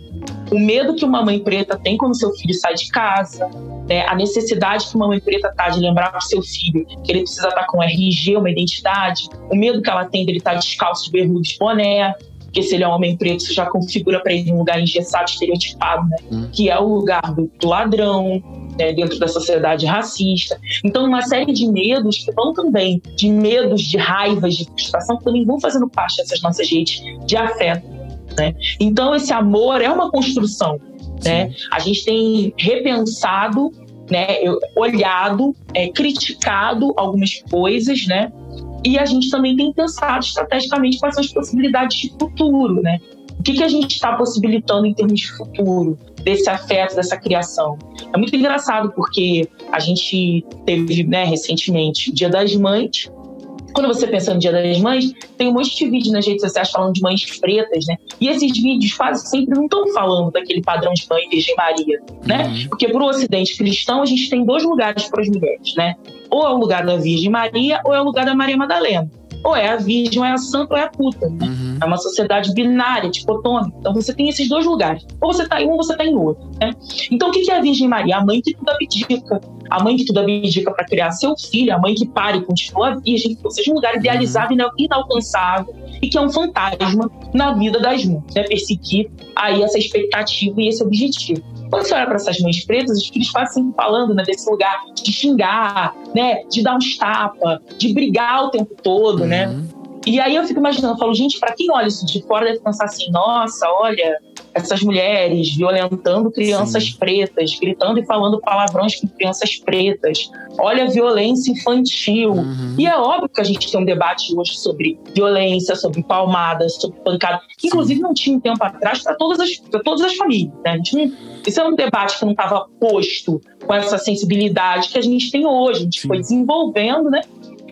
O medo que uma mãe preta tem quando seu filho sai de casa, né? a necessidade que uma mãe preta tá de lembrar para o seu filho que ele precisa estar tá com RG, uma identidade, o medo que ela tem dele estar tá descalço de bermuda de boné, porque se ele é um homem preto, isso já configura para ele um lugar engessado, estereotipado, né? Hum. Que é o lugar do, ladrão, né, dentro da sociedade racista. Então, uma série de medos que vão também, de medos, de raivas, de frustração, que também vão fazendo parte dessas nossas redes de afeto. Né? Então, esse amor é uma construção. Né? A gente tem repensado, né, olhado, é, criticado algumas coisas, né? E a gente também tem pensado estrategicamente quais são as possibilidades de futuro, né? O que, que a gente está possibilitando em termos de futuro, desse afeto, dessa criação? É muito engraçado porque a gente teve, né, recentemente, o Dia das Mães. Quando você pensa no Dia das Mães, tem um monte de vídeos nas redes sociais falando de mães pretas, né? E esses vídeos quase sempre não estão falando daquele padrão de mãe Virgem Maria, né? Uhum. Porque para o Ocidente cristão, a gente tem dois lugares para as mulheres, né? Ou é o lugar da Virgem Maria, ou é o lugar da Maria Madalena. Ou é a Virgem, ou é a Santa, ou é a puta. né? Uhum. É uma sociedade binária, dicotômica. Então você tem esses dois lugares. Ou você está em um, ou você está em outro. Né? Então o que é a Virgem Maria? A mãe que tudo abdica. A mãe que tudo abdica para criar seu filho, a mãe que para e continua virgem, ou seja, um lugar idealizado e inalcançável e que é um fantasma na vida das mães, né? Perseguir aí essa expectativa e esse objetivo. Quando você olha para essas mães pretas, os filhos quase sempre falando né, desse lugar de xingar, né, de dar uns tapas, de brigar o tempo todo, né? Uhum. E aí eu fico imaginando, eu falo, gente, para quem olha isso de fora deve pensar assim, nossa, olha essas mulheres violentando crianças Sim. pretas, gritando e falando palavrões com crianças pretas. Olha a violência infantil. Uhum. E é óbvio que a gente tem um debate hoje sobre violência, sobre palmada, sobre pancada, que inclusive não tinha um tempo atrás para todas as pra todas as famílias. Né? Não, isso é um debate que não estava posto com essa sensibilidade que a gente tem hoje. A gente Sim. foi desenvolvendo, né?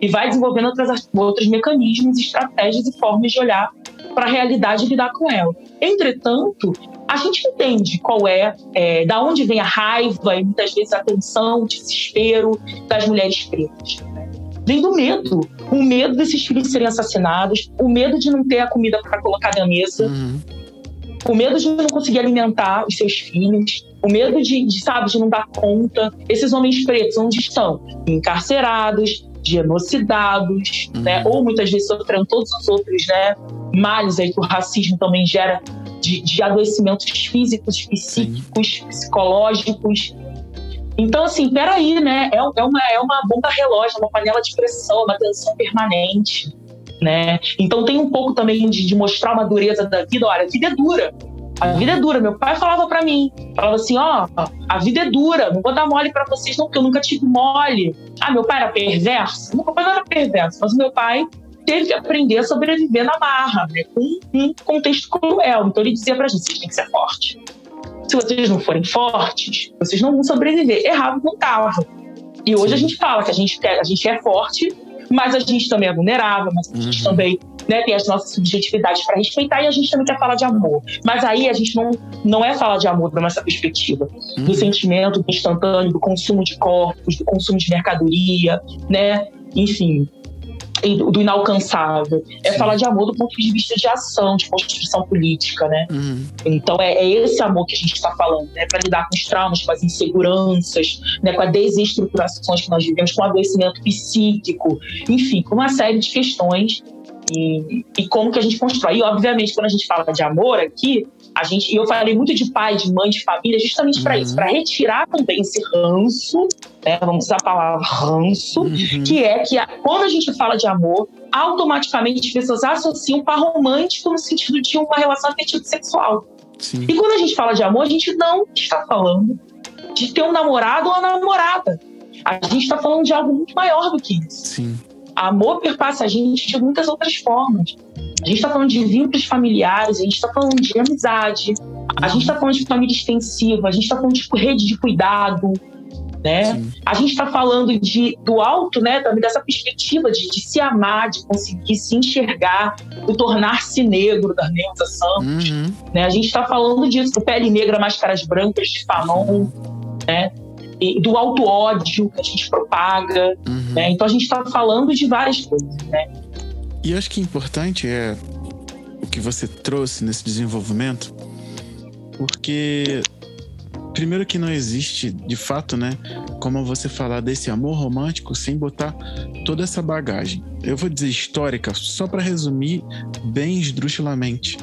E vai desenvolvendo outras, outros mecanismos, estratégias e formas de olhar para a realidade e lidar com ela. Entretanto, a gente entende qual é, é, da onde vem a raiva e muitas vezes a tensão, o desespero das mulheres pretas. né? Vem do medo. O medo desses filhos serem assassinados, o medo de não ter a comida para colocar na mesa, Uhum. o medo de não conseguir alimentar os seus filhos, o medo de, de, sabe, de não dar conta. Esses homens pretos, onde estão? Encarcerados, genocidados, Uhum. né? ou muitas vezes sofrendo todos os outros né, males aí que o racismo também gera de, de adoecimentos físicos, psíquicos, psicológicos. Então, assim, peraí, né? É, é, uma, é uma bomba relógio, uma panela de pressão, uma tensão permanente. Né? Então tem um pouco também de, de mostrar uma dureza da vida. Olha, a vida é dura. A vida é dura. Meu pai falava pra mim, falava assim, ó, a vida é dura. Não vou dar mole pra vocês não, porque eu nunca tive mole. Ah, meu pai era perverso? Meu pai não era perverso, mas o meu pai teve que aprender a sobreviver na marra, né? Com um contexto cruel. Então ele dizia pra gente, vocês têm que ser fortes. Se vocês não forem fortes, vocês não vão sobreviver. Errado não tava. E hoje a gente fala que a gente, a gente é forte, mas a gente também é vulnerável, mas a gente Uhum. também né, tem as nossas subjetividades para respeitar e a gente também quer falar de amor. Mas aí a gente não, não é falar de amor da nossa perspectiva, do Uhum. sentimento do instantâneo, do consumo de corpos, do consumo de mercadoria, né? Enfim, do, do inalcançável. É Sim. falar de amor do ponto de vista de ação, de construção política, né? Uhum. Então é, é esse amor que a gente está falando, né? Para lidar com os traumas, com as inseguranças, né? com as desestruturações que nós vivemos, com o adoecimento psíquico, enfim, com uma série de questões e, e como que a gente constrói. E obviamente quando a gente fala de amor aqui, a gente, e eu falei muito de pai, de mãe, de família, justamente para Uhum. isso, para retirar também esse ranço, né? Vamos usar a palavra ranço, Uhum. que é que a- quando a gente fala de amor, automaticamente as pessoas associam par romântico no sentido de uma relação afetiva sexual. Sim. E quando a gente fala de amor, a gente não está falando de ter um namorado ou uma namorada. A gente está falando de algo muito maior do que isso. Sim. Amor perpassa a gente de muitas outras formas. A gente está falando de vínculos familiares, a gente está falando de amizade, a gente está falando de família extensiva, a gente está falando de rede de cuidado, né? Sim. A gente está falando de, do alto, né, também dessa perspectiva de, de se amar, de conseguir se enxergar, do tornar-se negro da Neuza Santos. Uhum. Né? A gente está falando disso, do pele negra, máscaras brancas de Fanon, né? Do alto ódio que a gente propaga. Uhum. Né? Então a gente está falando de várias coisas. Né? E eu acho que importante é o que você trouxe nesse desenvolvimento, porque primeiro que não existe, de fato, né, como você falar desse amor romântico sem botar toda essa bagagem. Eu vou dizer histórica, só para resumir bem esdrúxulamente,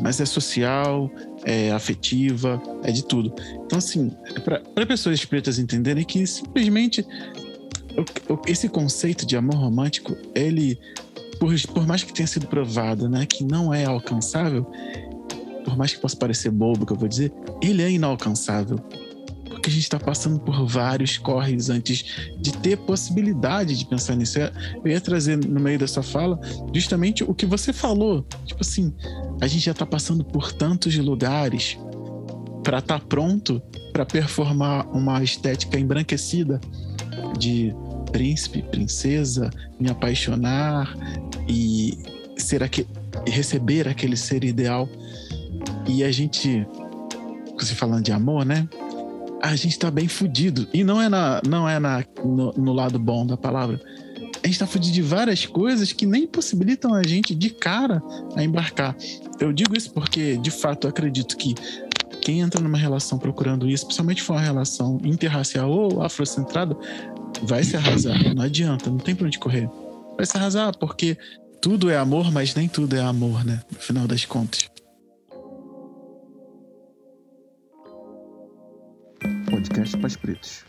mas é social, é afetiva, é de tudo. Então, assim, é para pessoas pretas entenderem que simplesmente esse conceito de amor romântico, ele, por, por mais que tenha sido provado, né, que não é alcançável, por mais que possa parecer bobo que eu vou dizer, ele é inalcançável. Porque a gente está passando por vários corres antes de ter possibilidade de pensar nisso. Eu ia trazer no meio da sua fala justamente o que você falou. Tipo assim, a gente já está passando por tantos lugares para estar tá pronto para performar uma estética embranquecida de príncipe, princesa, me apaixonar e ser aquele, receber aquele ser ideal. E a gente, você falando de amor, né? A gente tá bem fudido. E não é, na, não é na, no, no lado bom da palavra. A gente tá fudido de várias coisas que nem possibilitam a gente de cara a embarcar. Eu digo isso porque, de fato, eu acredito que quem entra numa relação procurando isso, principalmente for uma relação interracial ou afrocentrada, vai se arrasar. Não adianta, não tem pra onde correr. Vai se arrasar, porque tudo é amor, mas nem tudo é amor, né? No final das contas. Podcast Paz Pretos.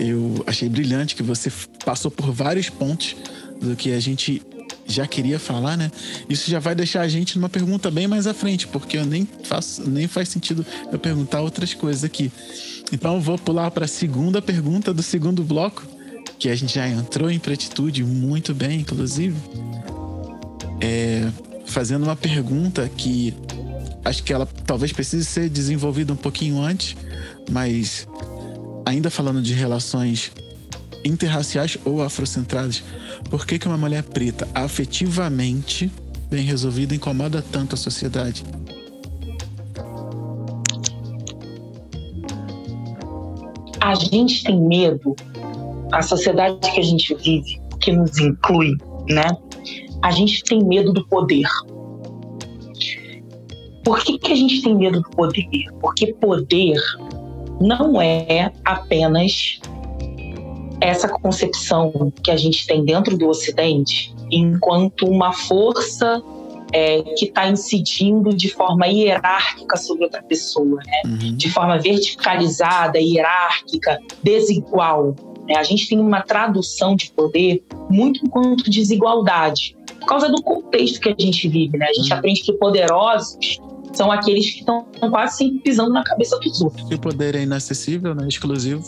Eu achei brilhante que você passou por vários pontos do que a gente já queria falar, né? Isso já vai deixar a gente numa pergunta bem mais à frente, porque eu nem faço, nem faz sentido eu perguntar outras coisas aqui. Então eu vou pular para a segunda pergunta do segundo bloco, que a gente já entrou em pretitude muito bem, inclusive. É, fazendo uma pergunta que acho que ela talvez precise ser desenvolvida um pouquinho antes, mas ainda falando de relações interraciais ou afrocentradas, por que, que uma mulher preta afetivamente bem resolvida incomoda tanto a sociedade? A gente tem medo, a sociedade que a gente vive, que nos inclui, né? A gente tem medo do poder. Por que, que a gente tem medo do poder? Porque poder não é apenas essa concepção que a gente tem dentro do Ocidente enquanto uma força é, que está incidindo de forma hierárquica sobre outra pessoa, né? Uhum. de forma verticalizada, hierárquica, desigual. Né? A gente tem uma tradução de poder muito enquanto desigualdade, por causa do contexto que a gente vive. Né? A gente uhum. aprende que poderosos são aqueles que estão quase sempre pisando na cabeça dos outros. E o poder é inacessível, né? exclusivo.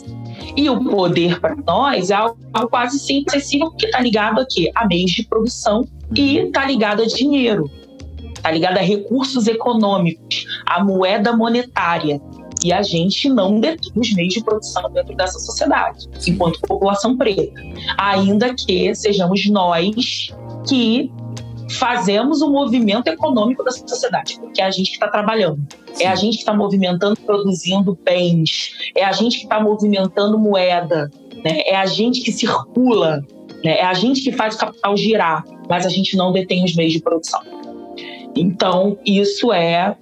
E o poder para nós é algo quase sempre acessível porque está ligado aqui a meios de produção e está ligado a dinheiro, está ligado a recursos econômicos, a moeda monetária. E a gente não detém os meios de produção dentro dessa sociedade, enquanto população preta. Ainda que sejamos nós que fazemos o movimento econômico da sociedade, porque é a gente que está trabalhando, Sim. é a gente que está movimentando, produzindo bens, é a gente que está movimentando moeda, né? é a gente que circula, né? é a gente que faz o capital girar, mas a gente não detém os meios de produção. Então, isso é,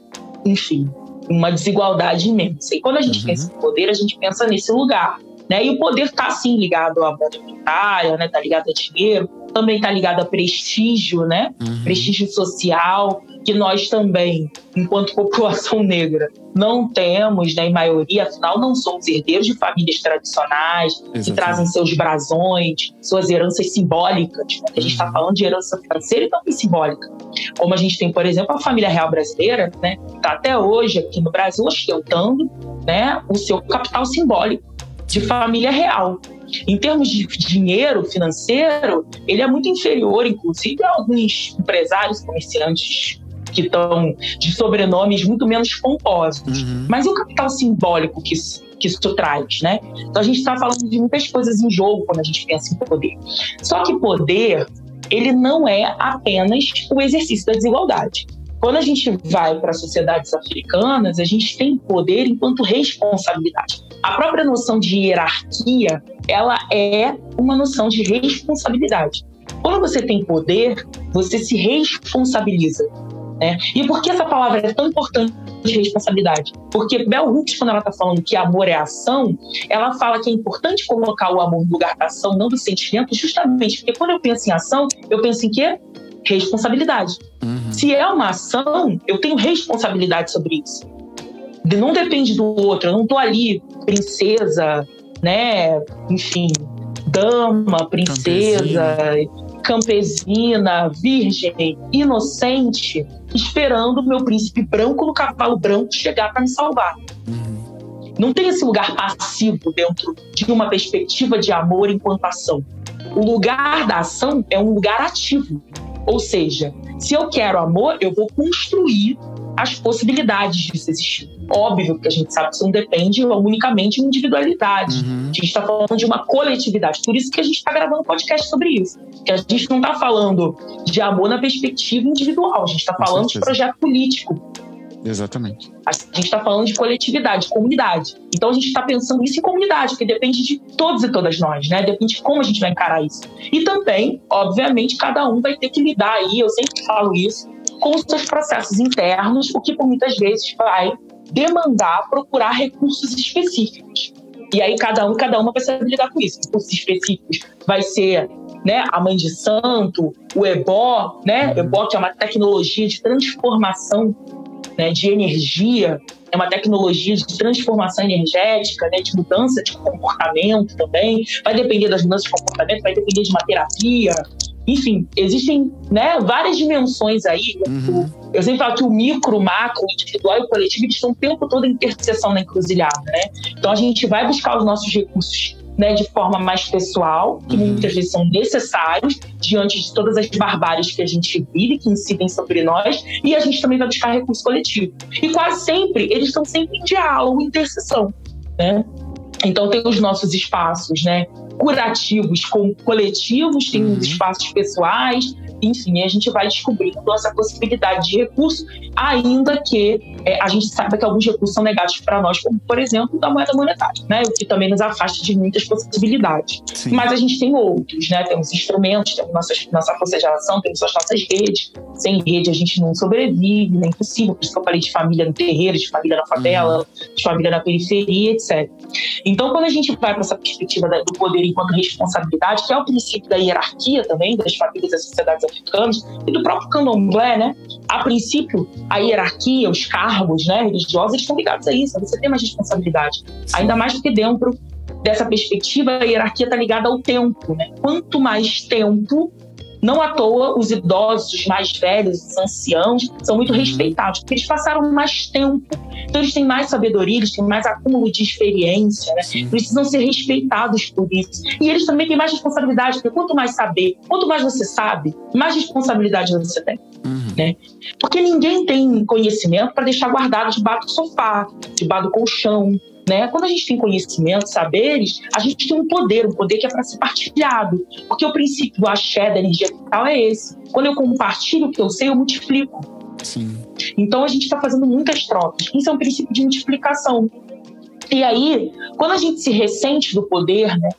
enfim, uma desigualdade imensa. E quando a gente uhum. pensa em poder, a gente pensa nesse lugar. Né? E o poder está, sim, ligado à moeda monetária, está né? ligado a dinheiro, também está ligado a prestígio, né? Uhum. Prestígio social, que nós também, enquanto população negra, não temos, né, em maioria, afinal, não somos herdeiros de famílias tradicionais, Exatamente. que trazem seus brasões, suas heranças simbólicas. Né? A gente está uhum. falando de herança financeira e também simbólica. Como a gente tem, por exemplo, a família real brasileira, né? Está até hoje aqui no Brasil ostentando né, o seu capital simbólico de família real. Em termos de dinheiro financeiro, ele é muito inferior, inclusive, a alguns empresários, comerciantes que estão de sobrenomes muito menos pomposos. Uhum. Mas e o capital simbólico que isso, que isso traz, né? Então a gente está falando de muitas coisas em jogo quando a gente pensa em poder. Só que poder, ele não é apenas o exercício da desigualdade. Quando a gente vai para sociedades africanas, a gente tem poder enquanto responsabilidade. A própria noção de hierarquia, ela é uma noção de responsabilidade. Quando você tem poder, você se responsabiliza. Né? E por que essa palavra é tão importante de responsabilidade? Porque Bell Hooks, quando ela está falando que amor é ação, ela fala que é importante colocar o amor no lugar da ação, não do sentimento, justamente porque quando eu penso em ação, eu penso em quê? Responsabilidade. Uhum. Se é uma ação, eu tenho responsabilidade sobre isso. Não depende do outro, eu não estou ali, princesa, né? Enfim, dama, princesa, campesina, virgem, inocente, esperando o meu príncipe branco no cavalo branco chegar para me salvar. Uhum. Não tem esse lugar passivo dentro de uma perspectiva de amor enquanto ação. O lugar da ação é um lugar ativo. Ou seja, se eu quero amor, eu vou construir as possibilidades disso existir. Óbvio que a gente sabe que isso não depende unicamente de individualidade. Uhum. A gente está falando de uma coletividade. Por isso que a gente está gravando um podcast sobre isso. Que a gente não está falando de amor na perspectiva individual, a gente está falando certeza. de projeto político. Exatamente. A gente está falando de coletividade, de comunidade. Então a gente está pensando isso em comunidade, porque depende de todos e todas nós, né? Depende de como a gente vai encarar isso. E também, obviamente, cada um vai ter que lidar aí, eu sempre falo isso, com seus processos internos, o que por muitas vezes vai demandar procurar recursos específicos. E aí cada um, cada uma vai saber lidar com isso. Recursos específicos vai ser né, a mãe de santo, o ebó, né? Uhum. Ebó que é uma tecnologia de transformação né, de energia, é uma tecnologia de transformação energética, né, de mudança de comportamento também. Vai depender das mudanças de comportamento, vai depender de uma terapia, enfim, existem né, várias dimensões aí. Uhum. Eu sempre falo que o micro, o macro, o individual e o coletivo estão o tempo todo em interseção na encruzilhada. Né? Então a gente vai buscar os nossos recursos né, de forma mais pessoal, que uhum. muitas vezes são necessários diante de todas as barbáries que a gente vive, que incidem sobre nós, e a gente também vai buscar recurso coletivo. E quase sempre, eles estão sempre em diálogo, em interseção. Né? Então tem os nossos espaços, né? Curativos com coletivos, tem uhum. os espaços pessoais, enfim, a gente vai descobrindo essa possibilidade de recurso, ainda que é, a gente saiba que alguns recursos são negados para nós, como, por exemplo, da moeda monetária, né? o que também nos afasta de muitas possibilidades. Sim. Mas a gente tem outros, né? temos instrumentos, temos nossas, nossa força de ação, temos as nossas redes. Sem rede a gente não sobrevive, nem é possível. Por isso que eu falei de família no terreiro, de família na favela, uhum. de família na periferia, etc. Então, quando a gente vai para essa perspectiva do poder enquanto responsabilidade, que é o princípio da hierarquia também, das famílias e das sociedades africanos e do próprio candomblé, né? A princípio, a hierarquia, os cargos né, religiosos, eles estão ligados a isso, você ter mais responsabilidade. Ainda mais porque dentro dessa perspectiva, a hierarquia está ligada ao tempo. Né? Quanto mais tempo, não à toa, os idosos, os mais velhos, os anciãos, são muito uhum. respeitados, porque eles passaram mais tempo. Então, eles têm mais sabedoria, eles têm mais acúmulo de experiência, né? precisam ser respeitados por isso. E eles também têm mais responsabilidade, porque quanto mais saber, quanto mais você sabe, mais responsabilidade você tem. Uhum. Né? Porque ninguém tem conhecimento para deixar guardado debaixo do sofá, debaixo do colchão, né? Quando a gente tem conhecimento, saberes, a gente tem um poder, um poder que é para ser partilhado. Porque o princípio do axé, da energia vital, é esse. Quando eu compartilho o que eu sei, eu multiplico. Sim. Então a gente está fazendo muitas trocas. Isso é um princípio de multiplicação. E aí, quando a gente se ressente do poder, né?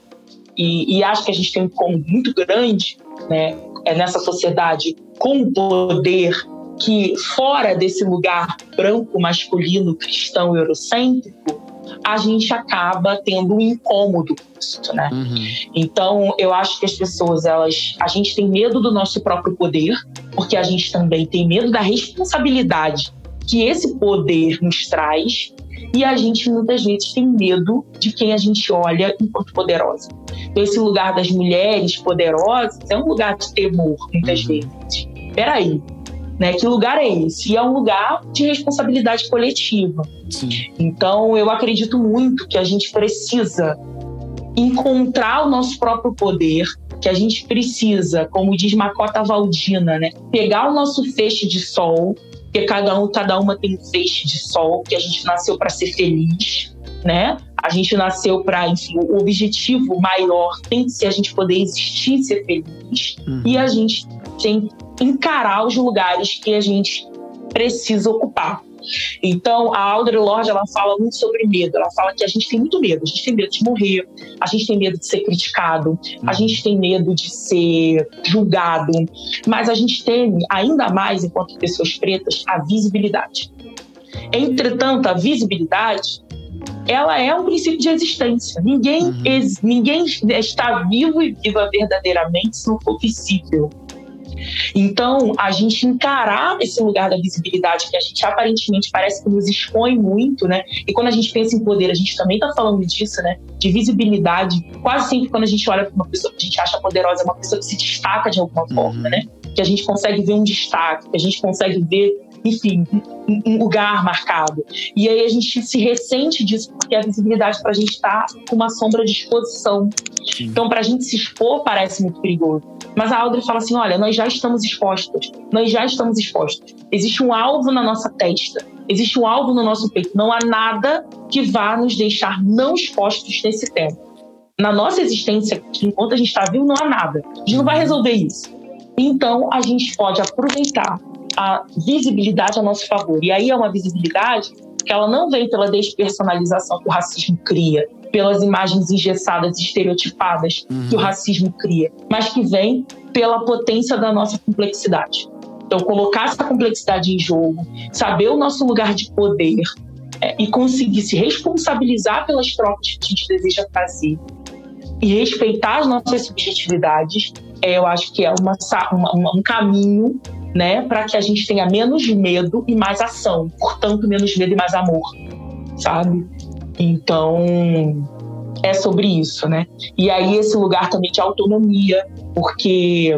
E, e acha que a gente tem um como muito grande, né? É nessa sociedade com o poder que fora desse lugar branco, masculino, cristão, eurocêntrico, a gente acaba tendo um incômodo com isso, né? Uhum. Então, eu acho que as pessoas, elas, a gente tem medo do nosso próprio poder, porque a gente também tem medo da responsabilidade que esse poder nos traz, e a gente muitas vezes tem medo de quem a gente olha enquanto poderosa. Então, esse lugar das mulheres poderosas é um lugar de temor, muitas uhum. vezes. Peraí, né? Que lugar é esse? E é um lugar de responsabilidade coletiva. Sim. Então, eu acredito muito que a gente precisa encontrar o nosso próprio poder, que a gente precisa, como diz Macota Valdina, né? pegar o nosso feixe de sol, porque cada um, cada uma tem um feixe de sol, que a gente nasceu para ser feliz, né? A gente nasceu para, enfim, o objetivo maior tem que ser a gente poder existir, ser feliz, uhum. e a gente tem encarar os lugares que a gente precisa ocupar. Então, a Audre Lorde, ela fala muito sobre medo. Ela fala que a gente tem muito medo. A gente tem medo de morrer, a gente tem medo de ser criticado, a uhum. gente tem medo de ser julgado, mas a gente tem, ainda mais enquanto pessoas pretas, a visibilidade. Entretanto, a visibilidade ela é um princípio de existência. Ninguém, uhum. ex, ninguém está vivo e viva verdadeiramente se não for visível. Então, a gente encarar esse lugar da visibilidade que a gente aparentemente parece que nos expõe muito, né? E quando a gente pensa em poder, a gente também está falando disso, né? De visibilidade. Quase sempre quando a gente olha para uma pessoa que a gente acha poderosa, é uma pessoa que se destaca de alguma uhum. forma, né? Que a gente consegue ver um destaque, que a gente consegue ver enfim, um lugar marcado. E aí a gente se ressente disso, porque a visibilidade para a gente está com uma sombra de exposição. Sim. Então, para a gente se expor, parece muito perigoso. Mas a Audrey fala assim: olha, nós já estamos expostos, nós já estamos expostos. Existe um alvo na nossa testa, existe um alvo no nosso peito. Não há nada que vá nos deixar não expostos nesse tempo. Na nossa existência, enquanto a gente está vivo, não há nada. A gente não vai resolver isso. Então, a gente pode aproveitar a visibilidade a nosso favor. E aí é uma visibilidade que ela não vem pela despersonalização que o racismo cria, pelas imagens engessadas estereotipadas uhum. que o racismo cria, mas que vem pela potência da nossa complexidade. Então, colocar essa complexidade em jogo, saber o nosso lugar de poder é, e conseguir se responsabilizar pelas trocas que a gente deseja fazer e respeitar as nossas subjetividades, é, eu acho que é uma, uma, um caminho né, para que a gente tenha menos medo e mais ação, portanto, menos medo e mais amor, sabe? Então, é sobre isso, né? E aí esse lugar também de autonomia, porque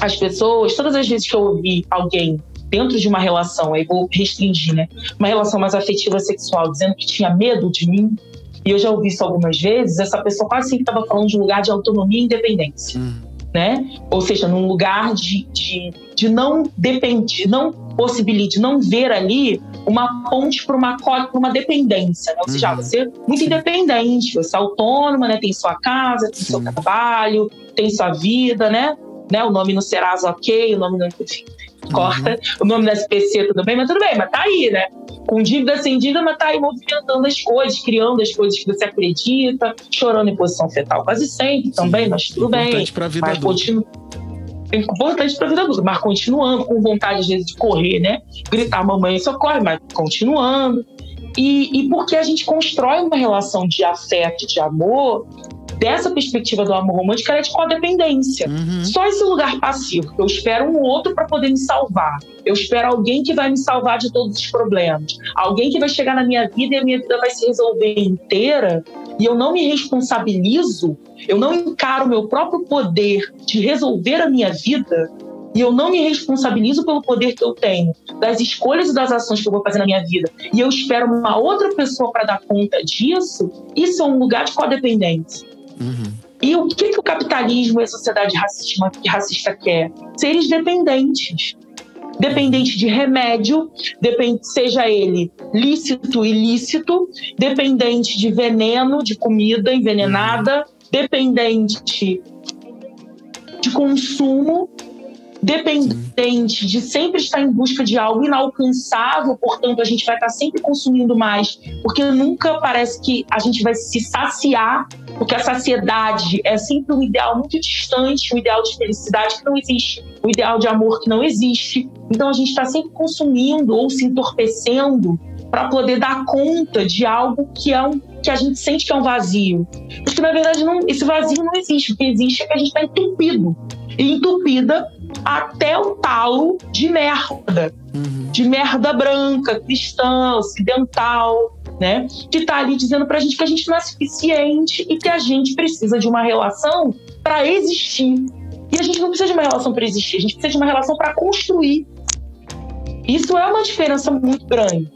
as pessoas, todas as vezes que eu ouvi alguém dentro de uma relação, aí vou restringir, né? Uma relação mais afetiva sexual, dizendo que tinha medo de mim, e eu já ouvi isso algumas vezes, essa pessoa quase sempre estava falando de um lugar de autonomia e independência. Hum né? Ou seja, num lugar de, de, de não depender, não possibilite, não ver ali uma ponte para uma, uma dependência, né? Ou seja, uhum. você é muito independente, você é autônoma, né? Tem sua casa, tem Sim. seu trabalho, tem sua vida, né? né? O nome no Serasa, ok, o nome no... Enfim, corta. Uhum. O nome da SPC, tudo bem, mas tudo bem, mas tá aí, né? Com dívida sem dívida, mas tá aí movimentando as coisas, criando as coisas que você acredita, chorando em posição fetal quase sempre também, Sim. mas tudo importante bem. Pra vida mas continua importante para a vida adulta, mas continuando com vontade às vezes de correr, né? Gritar mamãe socorre, mas continuando. E, e porque a gente constrói uma relação de afeto, de amor, dessa perspectiva do amor romântico, ela é de codependência. Uhum. Só esse lugar passivo. Eu espero um outro para poder me salvar. Eu espero alguém que vai me salvar de todos os problemas. Alguém que vai chegar na minha vida e a minha vida vai se resolver inteira. E eu não me responsabilizo, eu não encaro o meu próprio poder de resolver a minha vida e eu não me responsabilizo pelo poder que eu tenho, das escolhas e das ações que eu vou fazer na minha vida, e eu espero uma outra pessoa para dar conta disso, isso é um lugar de codependência. E o que, que o capitalismo e a sociedade racista, racista quer? Seres dependentes. Dependente de remédio, depend, seja ele lícito, ilícito, dependente de veneno, de comida envenenada, dependente de consumo, dependente de sempre estar em busca de algo inalcançável, portanto a gente vai estar sempre consumindo mais, porque nunca parece que a gente vai se saciar, porque a saciedade é sempre um ideal muito distante, um ideal de felicidade que não existe, um ideal de amor que não existe. Então a gente está sempre consumindo ou se entorpecendo para poder dar conta de algo que é um que a gente sente que é um vazio. Porque na verdade não, esse vazio não existe, o que existe é que a gente está entupido. E entupida até o talo de merda. Uhum. De merda branca, cristã, ocidental, né? Que tá ali dizendo pra gente que a gente não é suficiente e que a gente precisa de uma relação para existir. E a gente não precisa de uma relação para existir, a gente precisa de uma relação para construir. Isso é uma diferença muito grande.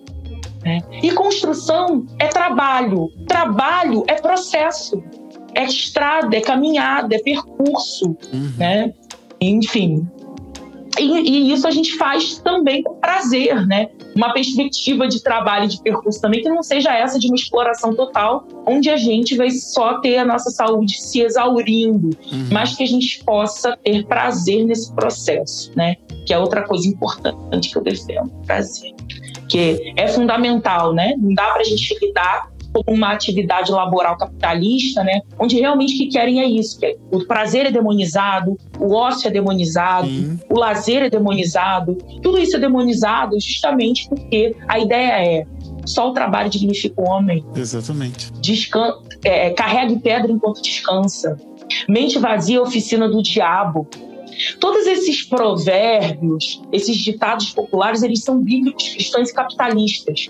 Né? E construção é trabalho. Trabalho é processo. É estrada, é caminhada, é percurso. Uhum. Né? Enfim. E, e, isso a gente faz também com prazer, né? Uma perspectiva de trabalho e de percurso também que não seja essa de uma exploração total, onde a gente vai só ter a nossa saúde se exaurindo, uhum. mas que a gente possa ter prazer nesse processo, né? Que é outra coisa importante que eu defendo, prazer. que é fundamental, né? Não dá para a gente lidar com uma atividade laboral capitalista, né? Onde realmente o que querem é isso, que é, o prazer é demonizado, o ócio é demonizado, uhum. o lazer é demonizado, tudo isso é demonizado justamente porque a ideia é só o trabalho dignifica o homem. Exatamente. Descan é, carrega pedra enquanto descansa. Mente vazia, oficina do diabo. Todos esses provérbios, esses ditados populares, eles são bíblicos, cristãos e capitalistas.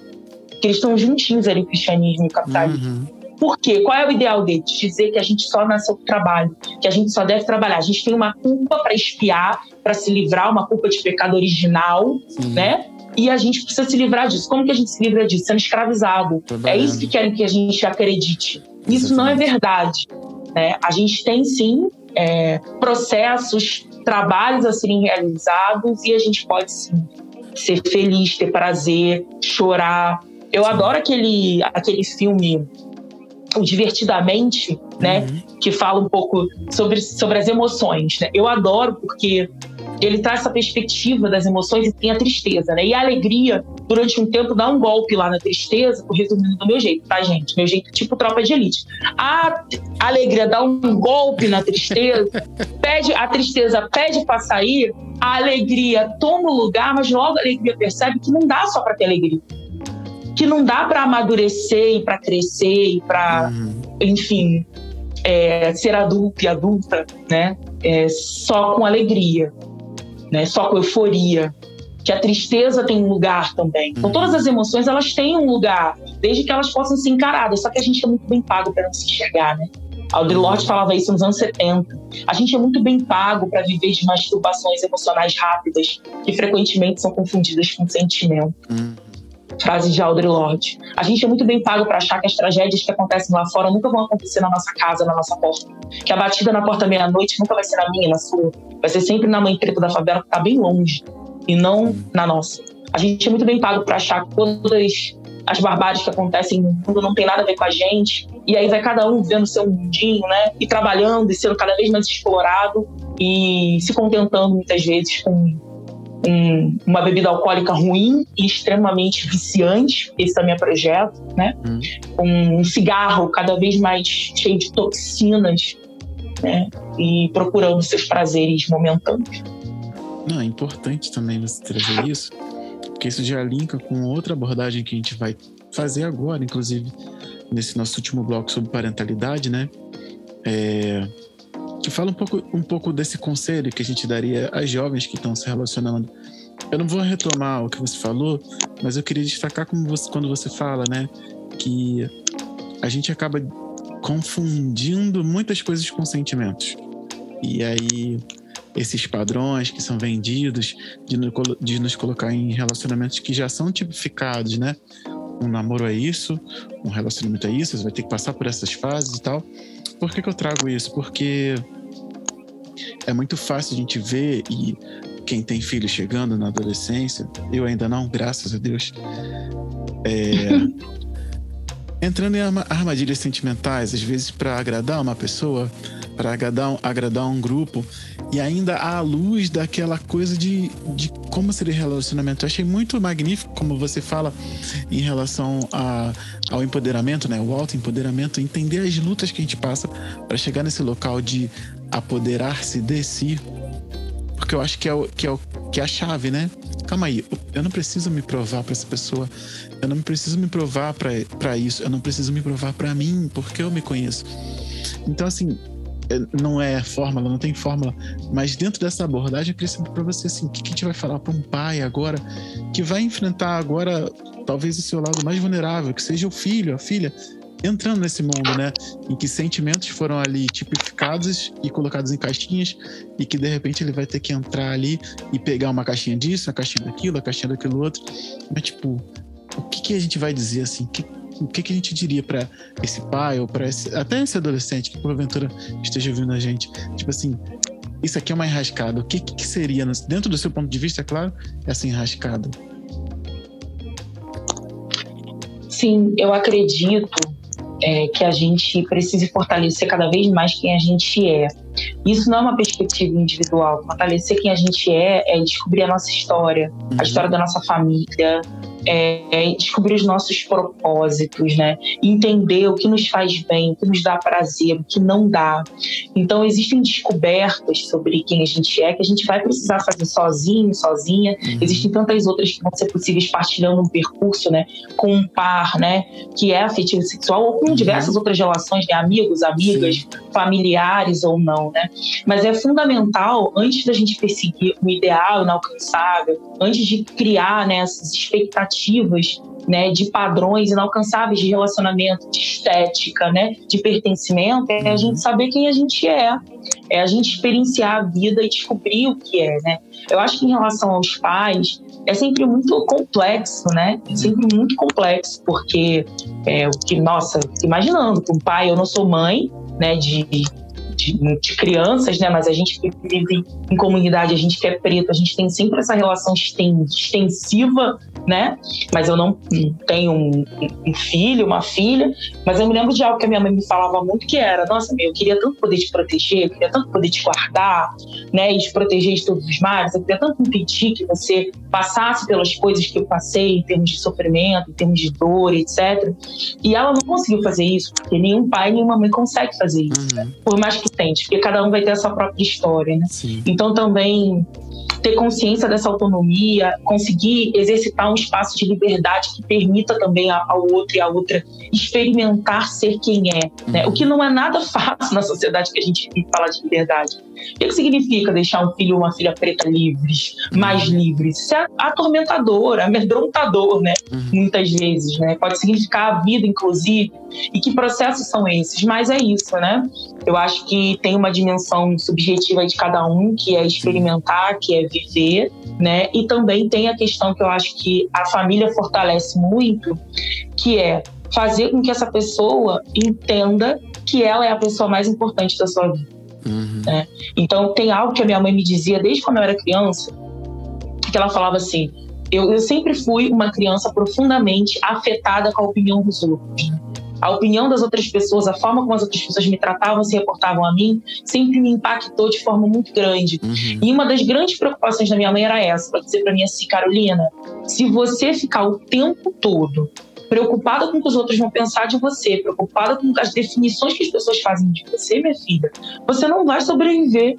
Que eles estão juntinhos ali, o cristianismo e o capitalismo. Uhum. Por quê? Qual é o ideal deles? Dizer que a gente só nasceu para trabalho, que a gente só deve trabalhar. A gente tem uma culpa para espiar, para se livrar, uma culpa de pecado original, Sim. né? E a gente precisa se livrar disso. Como que a gente se livra disso? Sendo escravizado. É isso que querem que a gente acredite. Isso Exatamente. não é verdade. Né? A gente tem sim é, processos trabalhos a serem realizados e a gente pode sim ser feliz, ter prazer, chorar. Eu adoro aquele, aquele filme o Divertidamente, né? Uhum. Que fala um pouco sobre, sobre as emoções. Né? Eu adoro porque ele traz essa perspectiva das emoções e tem a tristeza, né? E a alegria, durante um tempo, dá um golpe lá na tristeza, por resumindo do meu jeito, tá, gente? Meu jeito tipo tropa de elite. A alegria dá um golpe na tristeza, pede, a tristeza pede para sair, a alegria toma o lugar, mas logo a alegria percebe que não dá só para ter alegria. Que não dá para amadurecer e para crescer e para, uhum. enfim, é, ser adulto e adulta, né? É, só com alegria né? Só com euforia. Que a tristeza tem um lugar também. Então, uhum. todas as emoções, elas têm um lugar, desde que elas possam ser encaradas. Só que a gente é muito bem pago para não se enxergar, né? Audre uhum. Lorde falava isso nos anos 70. A gente é muito bem pago para viver de masturbações emocionais rápidas, que frequentemente são confundidas com sentimento. Uhum. Frase de Audre Lorde. A gente é muito bem pago para achar que as tragédias que acontecem lá fora nunca vão acontecer na nossa casa, na nossa porta. Que a batida na porta meia-noite nunca vai ser na minha, na sua. Vai ser sempre na mãe preta da favela que tá bem longe. E não na nossa. A gente é muito bem pago para achar que todas as barbáries que acontecem no mundo não tem nada a ver com a gente. E aí vai cada um vendo seu mundinho, né? E trabalhando e sendo cada vez mais explorado e se contentando muitas vezes com um, uma bebida alcoólica ruim e extremamente viciante, esse também é projeto, né? Hum. Um cigarro cada vez mais cheio de toxinas, né? E procurando seus prazeres momentâneos. Não, é importante também você trazer isso, porque isso já linka com outra abordagem que a gente vai fazer agora, inclusive nesse nosso último bloco sobre parentalidade, né? É, fala um pouco, um pouco desse conselho que a gente daria às jovens que estão se relacionando. Eu não vou retomar o que você falou, mas eu queria destacar como você, quando você fala, né, que a gente acaba confundindo muitas coisas com sentimentos. E aí esses padrões que são vendidos de, de nos colocar em relacionamentos que já são tipificados, né? Um namoro é isso, um relacionamento é isso, você vai ter que passar por essas fases e tal. Por que, que eu trago isso? Porque é muito fácil a gente ver e quem tem filho chegando na adolescência, eu ainda não, graças a Deus, é, entrando em armadilhas sentimentais, às vezes para agradar uma pessoa, para agradar, agradar um grupo, e ainda à luz daquela coisa de, de como seria relacionamento. Eu achei muito magnífico como você fala em relação a, ao empoderamento, né? O auto-empoderamento, entender as lutas que a gente passa para chegar nesse local de apoderar-se de si. Porque eu acho que é, o, que, é o, que é a chave, né? Calma aí, eu não preciso me provar para essa pessoa. Eu não preciso me provar para isso. Eu não preciso me provar para mim, porque eu me conheço. Então, assim, não é fórmula, não tem fórmula, mas dentro dessa abordagem eu queria saber para você assim, o que, a gente vai falar para um pai agora que vai enfrentar agora talvez o seu lado mais vulnerável, que seja o filho, a filha, entrando nesse mundo, né, em que sentimentos foram ali tipificados e colocados em caixinhas e que de repente ele vai ter que entrar ali e pegar uma caixinha disso, a caixinha daquilo, a caixinha daquilo outro, mas tipo, o que, que a gente vai dizer assim? Que, o que, que a gente diria para esse pai ou para até esse adolescente que porventura esteja ouvindo a gente? Tipo assim, isso aqui é uma enrascada. O que, que seria, dentro do seu ponto de vista, é claro, essa enrascada? Sim, eu acredito é, que a gente precise fortalecer cada vez mais quem a gente é. Isso não é uma perspectiva individual. Fortalecer quem a gente é é descobrir a nossa história, uhum. a história da nossa família, é, é descobrir os nossos propósitos, né? Entender o que nos faz bem, o que nos dá prazer, o que não dá. Então, existem descobertas sobre quem a gente é que a gente vai precisar fazer sozinho, sozinha. Uhum. Existem tantas outras que vão ser possíveis partilhando um percurso, né? Com um par, né? Que é afetivo sexual ou com uhum. diversas outras relações, né? Amigos, amigas, Sim. familiares ou não, né? Mas é fundamental, antes da gente perseguir o ideal inalcançável, antes de criar né, essas expectativas né, de padrões inalcançáveis de relacionamento, de estética, né, de pertencimento, é a gente saber quem a gente é, é a gente experienciar a vida e descobrir o que é, né? Eu acho que em relação aos pais é sempre muito complexo, né? É sempre muito complexo porque é o que, nossa, imaginando um pai, eu não sou mãe, né, de de, de, crianças, né? Mas a gente que vive em comunidade, a gente que é preto, a gente tem sempre essa relação extensiva, né? Mas eu não tenho um, um, filho, uma filha, mas eu me lembro de algo que a minha mãe me falava muito que era, nossa, meu, eu queria tanto poder te proteger, eu queria tanto poder te guardar, né? E te proteger de todos os males, eu queria tanto impedir que você passasse pelas coisas que eu passei em termos de sofrimento, em termos de dor, etc. E ela não conseguiu fazer isso, porque nenhum pai, nenhuma mãe consegue fazer isso. Uhum. Por mais que tente, porque cada um vai ter a sua própria história, né? Sim. Então também ter consciência dessa autonomia, conseguir exercitar um espaço de liberdade que permita também ao outro e à outra experimentar ser quem é, né? O que não é nada fácil na sociedade que a gente fala de liberdade. O que, significa deixar um filho ou uma filha preta livres, mais livres? Isso é atormentador, amedrontador, né? Uhum. Muitas vezes, né? Pode significar a vida, inclusive. E que processos são esses? Mas é isso, né? Eu acho que tem uma dimensão subjetiva de cada um, que é experimentar, que é viver, né? E também tem a questão que eu acho que a família fortalece muito, que é fazer com que essa pessoa entenda que ela é a pessoa mais importante da sua vida. Uhum. Né? Então, tem algo que a minha mãe me dizia desde quando eu era criança, que ela falava assim: eu, eu sempre fui uma criança profundamente afetada com a opinião dos outros. A opinião das outras pessoas, a forma como as outras pessoas me tratavam, se reportavam a mim, sempre me impactou de forma muito grande. Uhum. E uma das grandes preocupações da minha mãe era essa: para dizer para mim assim, Carolina, se você ficar o tempo todo preocupada com o que os outros vão pensar de você, preocupada com as definições que as pessoas fazem de você, minha filha, você não vai sobreviver.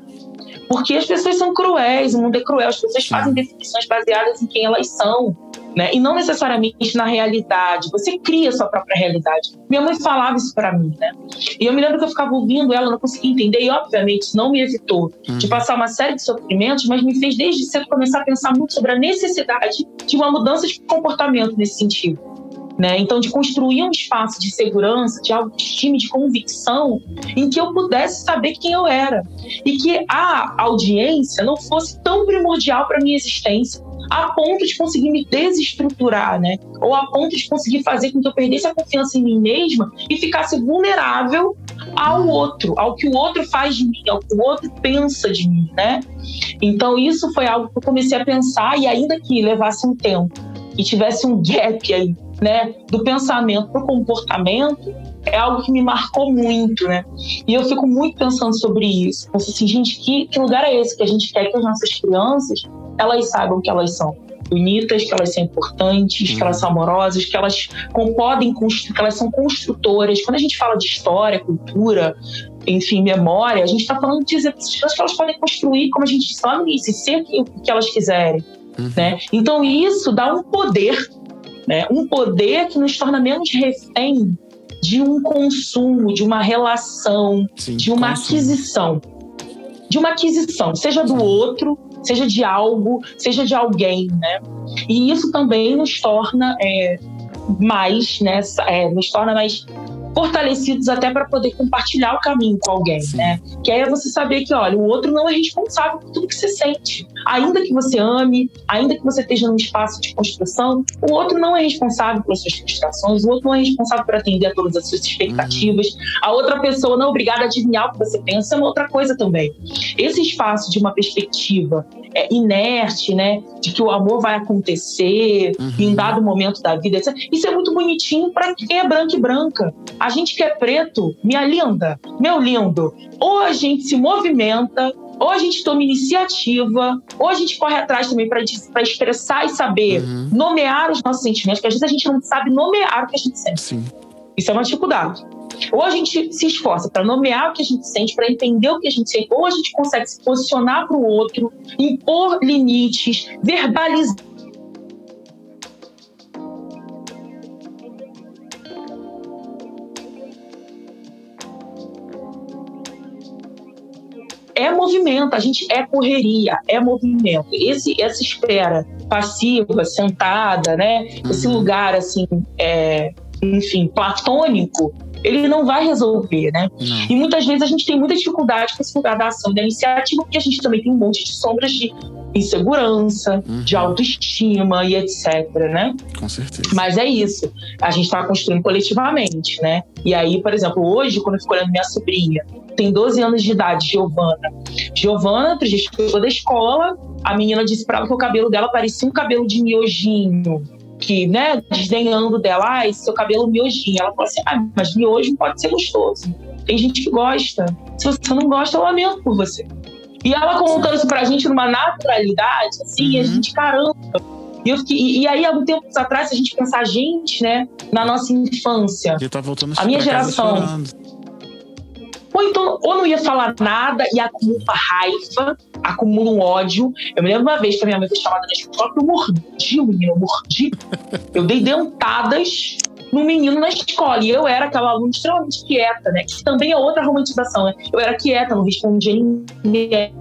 Porque as pessoas são cruéis, o mundo é cruel, as pessoas fazem definições baseadas em quem elas são. Né? E não necessariamente na realidade. Você cria a sua própria realidade. Minha mãe falava isso para mim, né? E eu me lembro que eu ficava ouvindo ela, não conseguia entender, e obviamente isso não me evitou uhum. de passar uma série de sofrimentos, mas me fez desde cedo começar a pensar muito sobre a necessidade de uma mudança de comportamento nesse sentido. Né? Então, de construir um espaço de segurança, de autoestima, de convicção, em que eu pudesse saber quem eu era. E que a audiência não fosse tão primordial para minha existência, a ponto de conseguir me desestruturar, né? Ou a ponto de conseguir fazer com que eu perdesse a confiança em mim mesma e ficasse vulnerável ao outro, ao que o outro faz de mim, ao que o outro pensa de mim, né? Então, isso foi algo que eu comecei a pensar e ainda que levasse um tempo e tivesse um gap aí né, do pensamento para o comportamento é algo que me marcou muito, né? E eu fico muito pensando sobre isso. Penso assim, gente, que, que lugar é esse que a gente quer que as nossas crianças elas saibam que elas são bonitas, que elas são importantes, uhum. que elas são amorosas, que elas podem que elas são construtoras. Quando a gente fala de história, cultura, enfim, memória, a gente está falando de dizer que elas podem construir, como a gente disse lá no início, ser o que elas quiserem. Uhum. Né? Então, isso dá um poder né? Um poder que nos torna menos refém de um consumo, de uma relação, Sim, de uma consumo. aquisição. De uma aquisição, seja do outro, seja de algo, seja de alguém, né? E isso também nos torna é, mais, né? É, nos torna mais fortalecidos até para poder compartilhar o caminho com alguém, Sim. né? Que aí é você saber que, olha, o outro não é responsável por tudo que você sente. Ainda que você ame, ainda que você esteja num espaço de construção, o outro não é responsável pelas suas frustrações, o outro não é responsável por atender a todas as suas expectativas. Uhum. A outra pessoa não é obrigada a adivinhar o que você pensa, é uma outra coisa também. Esse espaço de uma perspectiva é, inerte, né? De que o amor vai acontecer uhum. em um dado momento da vida, etc. Isso é muito bonitinho para quem é branco e branca. A gente que é preto, minha linda, meu lindo, ou a gente se movimenta ou a gente toma iniciativa, ou a gente corre atrás também para expressar e saber Uhum. nomear os nossos sentimentos, porque às vezes a gente não sabe nomear o que a gente sente. Sim. Isso é uma dificuldade. Ou a gente se esforça para nomear o que a gente sente, para entender o que a gente sente, ou a gente consegue se posicionar para o outro, impor limites, verbalizar. É movimento, a gente é correria, é movimento. Esse, essa espera passiva, sentada, né? Esse Uhum. lugar assim, é, enfim, platônico, ele não vai resolver, né? Não. E muitas vezes a gente tem muita dificuldade com esse lugar da ação e da iniciativa, porque a gente também tem um monte de sombras de insegurança, Uhum. de autoestima e etc, né? Com certeza. Mas é isso. A gente está construindo coletivamente, né? E aí, por exemplo, hoje, quando eu fico olhando minha sobrinha, tem 12 anos de idade, Giovana. Giovana, outro dia chegou da escola, a menina disse pra ela que o cabelo dela parecia um cabelo de miojinho. Que, né, desdenhando dela, ai, seu cabelo miojinho. Ela falou assim: ah, mas miojo pode ser gostoso. Tem gente que gosta. Se você não gosta, eu lamento por você. E ela contando isso pra gente numa naturalidade, assim, e a Uhum. gente, caramba. E, eu fiquei- e- e aí, há um tempo atrás, se a gente pensar a gente, né, na nossa infância, tá voltando A minha geração. chorando. Ou então, ou não ia falar nada e acumula raiva, acumula um ódio. Eu me lembro uma vez que a minha mãe foi chamada na escola que eu mordi o menino, eu mordi. Eu dei dentadas no menino na escola. E eu era aquela aluna extremamente quieta, né? Que também é outra romantização, né? Eu era quieta, não respondia ninguém.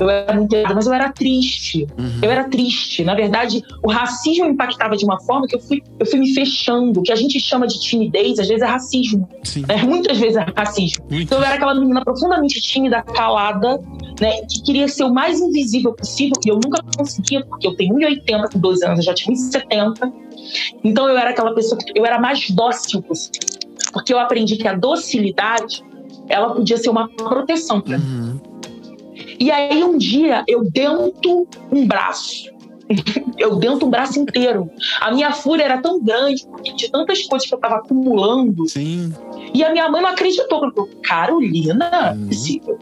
Eu era muito errada, mas eu era triste. Uhum. Eu era triste. Na verdade, o racismo impactava de uma forma que eu fui, eu fui me fechando. O que a gente chama de timidez, às vezes é racismo. Né? Muitas vezes é racismo. Muito. Então eu era aquela menina profundamente tímida, calada, né? Que queria ser o mais invisível possível. E eu nunca conseguia, porque eu tenho 1,80 com 12 anos, eu já tinha 1,70. Então eu era aquela pessoa que eu era mais dócil possível. Porque eu aprendi que a docilidade, ela podia ser uma proteção para mim. Uhum. E aí um dia eu dento um braço. Eu dento um braço inteiro. A minha fúria era tão grande, de tantas coisas que eu tava acumulando. Sim. E a minha mãe não acreditou. Ela falou, Carolina, Uhum. impossível.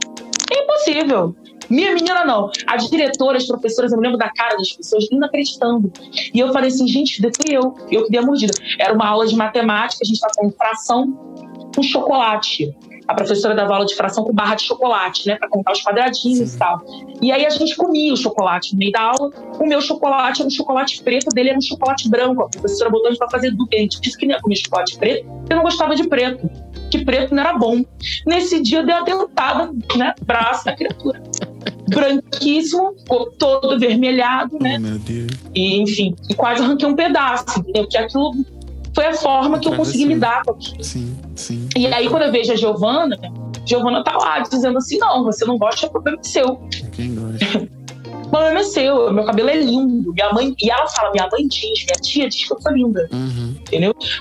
É impossível. Minha menina não. As diretoras, as professoras, eu me lembro da cara das pessoas não acreditando. E eu falei assim, gente, fui eu. Eu que dei a mordida. Era uma aula de matemática, a gente estava com fração com chocolate. A professora dava aula de fração com barra de chocolate, né? Pra contar os quadradinhos Sim. e tal. E aí a gente comia o chocolate no meio da aula. O meu chocolate era um chocolate preto, dele era um chocolate branco. A professora botou a gente pra fazer dupla. A gente disse que não ia comer chocolate preto, porque eu não gostava de preto. Que preto não era bom. Nesse dia deu uma dentada, né? Braço da criatura. Branquíssimo, ficou todo vermelhado, né? Oh, meu Deus. E, enfim, e quase arranquei um pedaço, entendeu? Porque aquilo foi a forma que eu consegui lidar com aquilo. Sim, sim. E aí, quando eu vejo a Giovana, Giovana tá lá dizendo assim: não, você não gosta, o problema é seu. Quem gosta? O problema é seu, meu cabelo é lindo. Minha mãe, e ela fala: minha mãe diz, minha tia diz que eu sou linda. Uhum.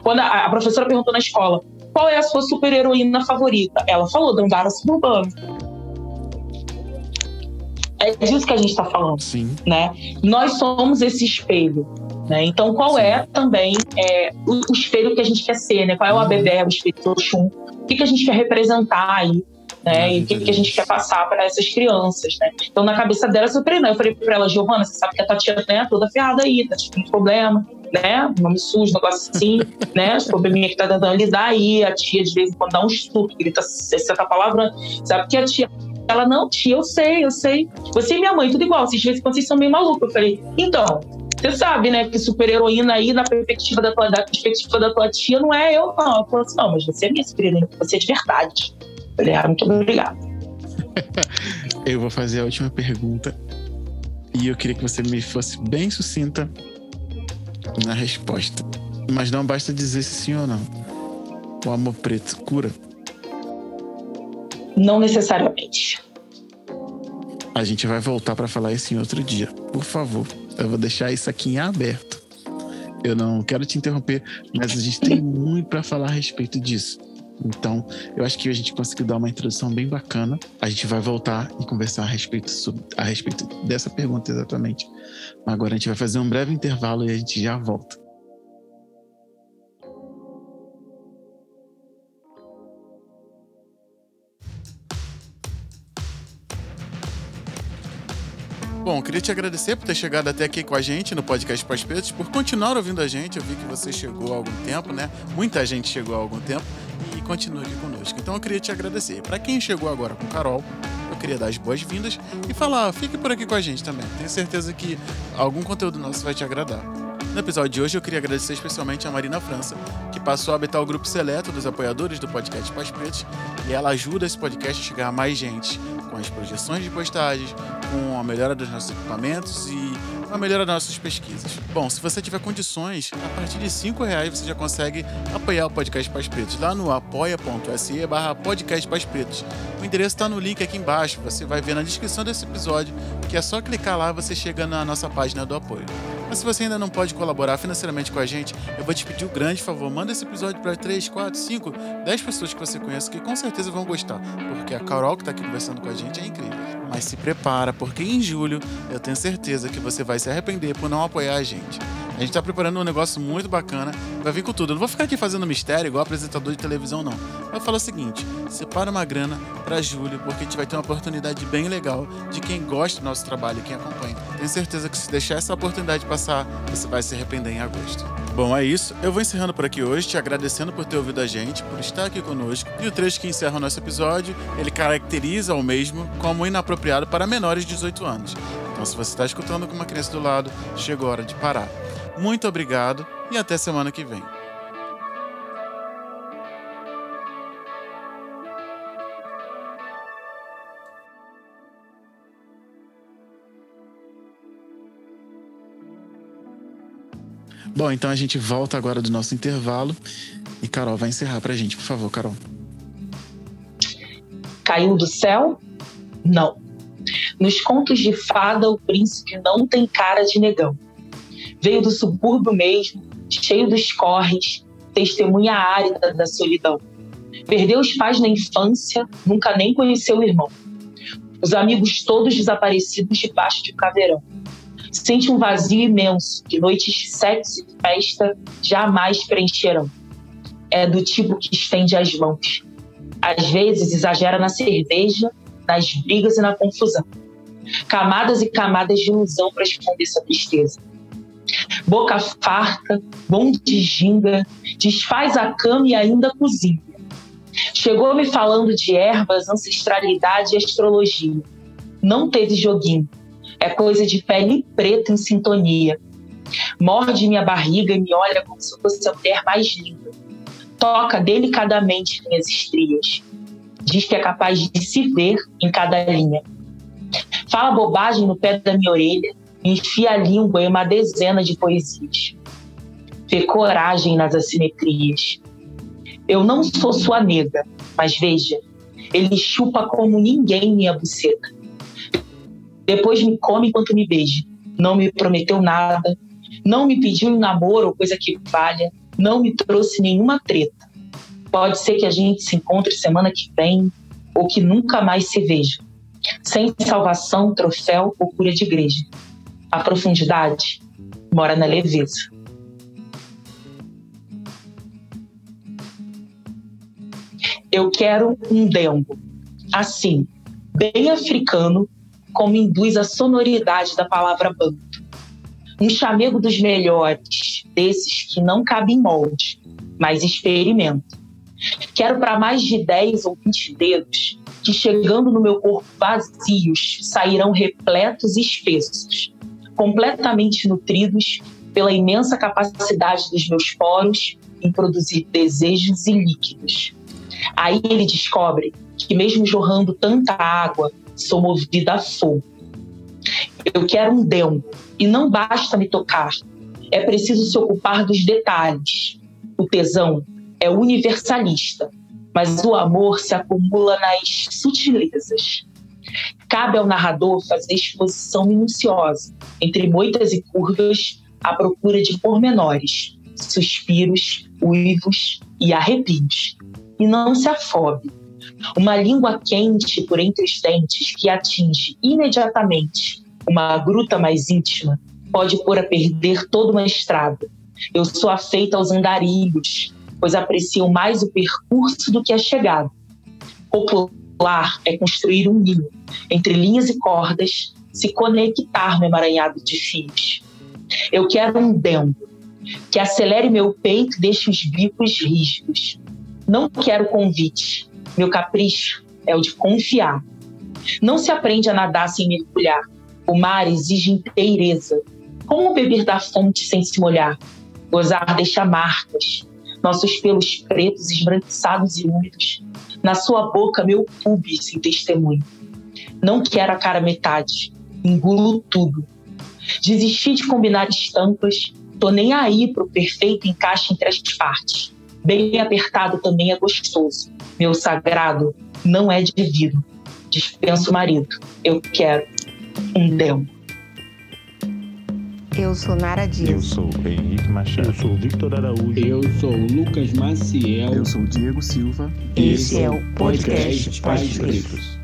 Quando a, a professora perguntou na escola qual é a sua super-heroína favorita, ela falou Dandara Suburbano. É disso que a gente tá falando Sim. né? Nós somos esse espelho, né? Então, qual Sim. é também é, o, o espelho que a gente quer ser, né? Qual é o Uhum. ABB, o espelho do Oxum? O que, que a gente quer representar aí, né? E o que, que a gente quer passar para essas crianças, né? Então, na cabeça delas, eu treinei. Eu falei para ela, Giovana, você sabe que a Tatiana né, toda ferrada aí, tá tendo problema, né? Nome sujo, negócio assim, né? Os probleminha que tá tentando lidar aí. A tia, de vez em quando, dá um estudo, grita 60 palavras. Sabe que a tia ela, não, tia, eu sei, eu sei. Você e minha mãe, tudo igual. Vocês de vez vocês são meio malucos. Eu falei, então, você sabe, né, que super-heroína aí, na perspectiva da, tua, da perspectiva da tua tia, não é eu, não. Ela falou assim, não, mas você é minha super-heroína, você é de verdade. Eu falei, ah, muito obrigada. Eu vou fazer a última pergunta. E eu queria que você me fosse bem sucinta na resposta. Mas não basta dizer sim ou não. O amor preto cura? Não necessariamente. A gente vai voltar para falar isso em outro dia. Por favor, eu vou deixar isso aqui em aberto. Eu não quero te interromper, mas a gente tem muito para falar a respeito disso. Então, eu acho que a gente conseguiu dar uma introdução bem bacana. A gente vai voltar e conversar a respeito, sobre, a respeito dessa pergunta exatamente. Mas agora a gente vai fazer um breve intervalo e a gente já volta. Bom, queria te agradecer por ter chegado até aqui com a gente no podcast Pós Pretos, por continuar ouvindo a gente. Eu vi que você chegou há algum tempo, né? Muita gente chegou há algum tempo e continua aqui conosco. Então eu queria te agradecer. Para quem chegou agora com Carol, eu queria dar as boas-vindas e falar, fique por aqui com a gente também. Tenho certeza que algum conteúdo nosso vai te agradar. No episódio de hoje eu queria agradecer especialmente a Marina França, que passou a habitar o grupo seleto dos apoiadores do podcast Paz Pretos, e ela ajuda esse podcast a chegar a mais gente, com as projeções de postagens, com a melhora dos nossos equipamentos e a melhora das nossas pesquisas. Bom, se você tiver condições, a partir de cinco reais você já consegue apoiar o podcast Paz Pretos lá no apoia.se barra podcast Paz Pretos. O endereço está no link aqui embaixo, você vai ver na descrição desse episódio, que é só clicar lá você chega na nossa página do apoio. Mas se você ainda não pode colaborar financeiramente com a gente, eu vou te pedir um grande favor, manda esse episódio para 3, 4, 5, 10 pessoas que você conhece que com certeza vão gostar, porque a Carol que está aqui conversando com a gente é incrível. Mas se prepara, porque em julho eu tenho certeza que você vai se arrepender por não apoiar a gente. A gente tá preparando um negócio muito bacana. Vai vir com tudo. Eu não vou ficar aqui fazendo mistério igual apresentador de televisão, não. Eu falo o seguinte: separa uma grana para julho, porque a gente vai ter uma oportunidade bem legal de quem gosta do nosso trabalho e quem acompanha. Tenho certeza que se deixar essa oportunidade passar, você vai se arrepender em agosto. Bom, é isso. Eu vou encerrando por aqui hoje, te agradecendo por ter ouvido a gente, por estar aqui conosco. E o trecho que encerra o nosso episódio, ele caracteriza o mesmo como inapropriado para menores de 18 anos. Então, se você está escutando com uma criança do lado, chegou a hora de parar. Muito obrigado e até semana que vem. Bom, então a gente volta agora do nosso intervalo e Carol vai encerrar pra gente, por favor, Carol. Caiu do céu? Não. Nos contos de fada, o príncipe não tem cara de negão. Veio do subúrbio mesmo, cheio dos corres, testemunha árida da solidão. Perdeu os pais na infância, nunca nem conheceu o irmão. Os amigos todos desaparecidos debaixo de caveirão. Sente um vazio imenso que noites sexo e festa jamais preencherão. É do tipo que estende as mãos. Às vezes exagera na cerveja, nas brigas e na confusão. Camadas e camadas de ilusão para esconder essa tristeza. Boca farta, bom de ginga, desfaz a cama e ainda cozinha. Chegou me falando de ervas, ancestralidade e astrologia. Não teve joguinho. É coisa de pele preta em sintonia. Morde minha barriga e me olha como se fosse a mulher mais linda. Toca delicadamente minhas estrias. Diz que é capaz de se ver em cada linha. Fala bobagem no pé da minha orelha, enfia a língua em uma dezena de poesias. Vê coragem nas assimetrias. Eu não sou sua nega, mas veja, ele chupa como ninguém minha buceta. Depois me come enquanto me beija. Não me prometeu nada, não me pediu um namoro ou coisa que valha, não me trouxe nenhuma treta. Pode ser que a gente se encontre semana que vem ou que nunca mais se veja. Sem salvação, troféu ou cura de igreja. A profundidade mora na leveza. Eu quero um dengo, assim, bem africano, como induz a sonoridade da palavra banto. Um chamego dos melhores, desses que não cabem em molde, mas experimento. Quero para mais de 10 ou 20 dedos que, chegando no meu corpo vazios, sairão repletos e espessos, completamente nutridos pela imensa capacidade dos meus poros em produzir desejos e líquidos. Aí ele descobre que, mesmo jorrando tanta água, sou movida a fogo. Eu quero um demo e não basta me tocar. É preciso se ocupar dos detalhes. O tesão é universalista, mas o amor se acumula nas sutilezas. Cabe ao narrador fazer exposição minuciosa, entre moitas e curvas, à procura de pormenores, suspiros, uivos e arrepios. E não se afobe. Uma língua quente por entre os dentes que atinge imediatamente uma gruta mais íntima pode pôr a perder toda uma estrada. Eu sou afeita aos andarilhos, pois aprecio mais o percurso do que a chegada. Popular é construir um ninho entre linhas e cordas se conectar no emaranhado de fios. Eu quero um demo que acelere meu peito e deixe os bicos rígidos. Não quero convite. Meu capricho é o de confiar. Não se aprende a nadar sem mergulhar. O mar exige inteireza. Como beber da fonte sem se molhar? Gozar deixa marcas. Nossos pelos pretos, esbranquiçados e úmidos. Na sua boca, meu pubis sem testemunho. Não quero a cara metade. Engulo tudo. Desisti de combinar estampas. Tô nem aí pro perfeito encaixe entre as partes. Bem apertado também é gostoso. Meu sagrado não é de vidro. Dispenso marido. Eu quero um demo. Eu sou Nara Dias. Eu sou Henrique Machado. Eu sou Victor Araújo. Eu sou Lucas Maciel. Eu sou Diego Silva. Esse é o podcast Pais Pais Pretos. Pretos.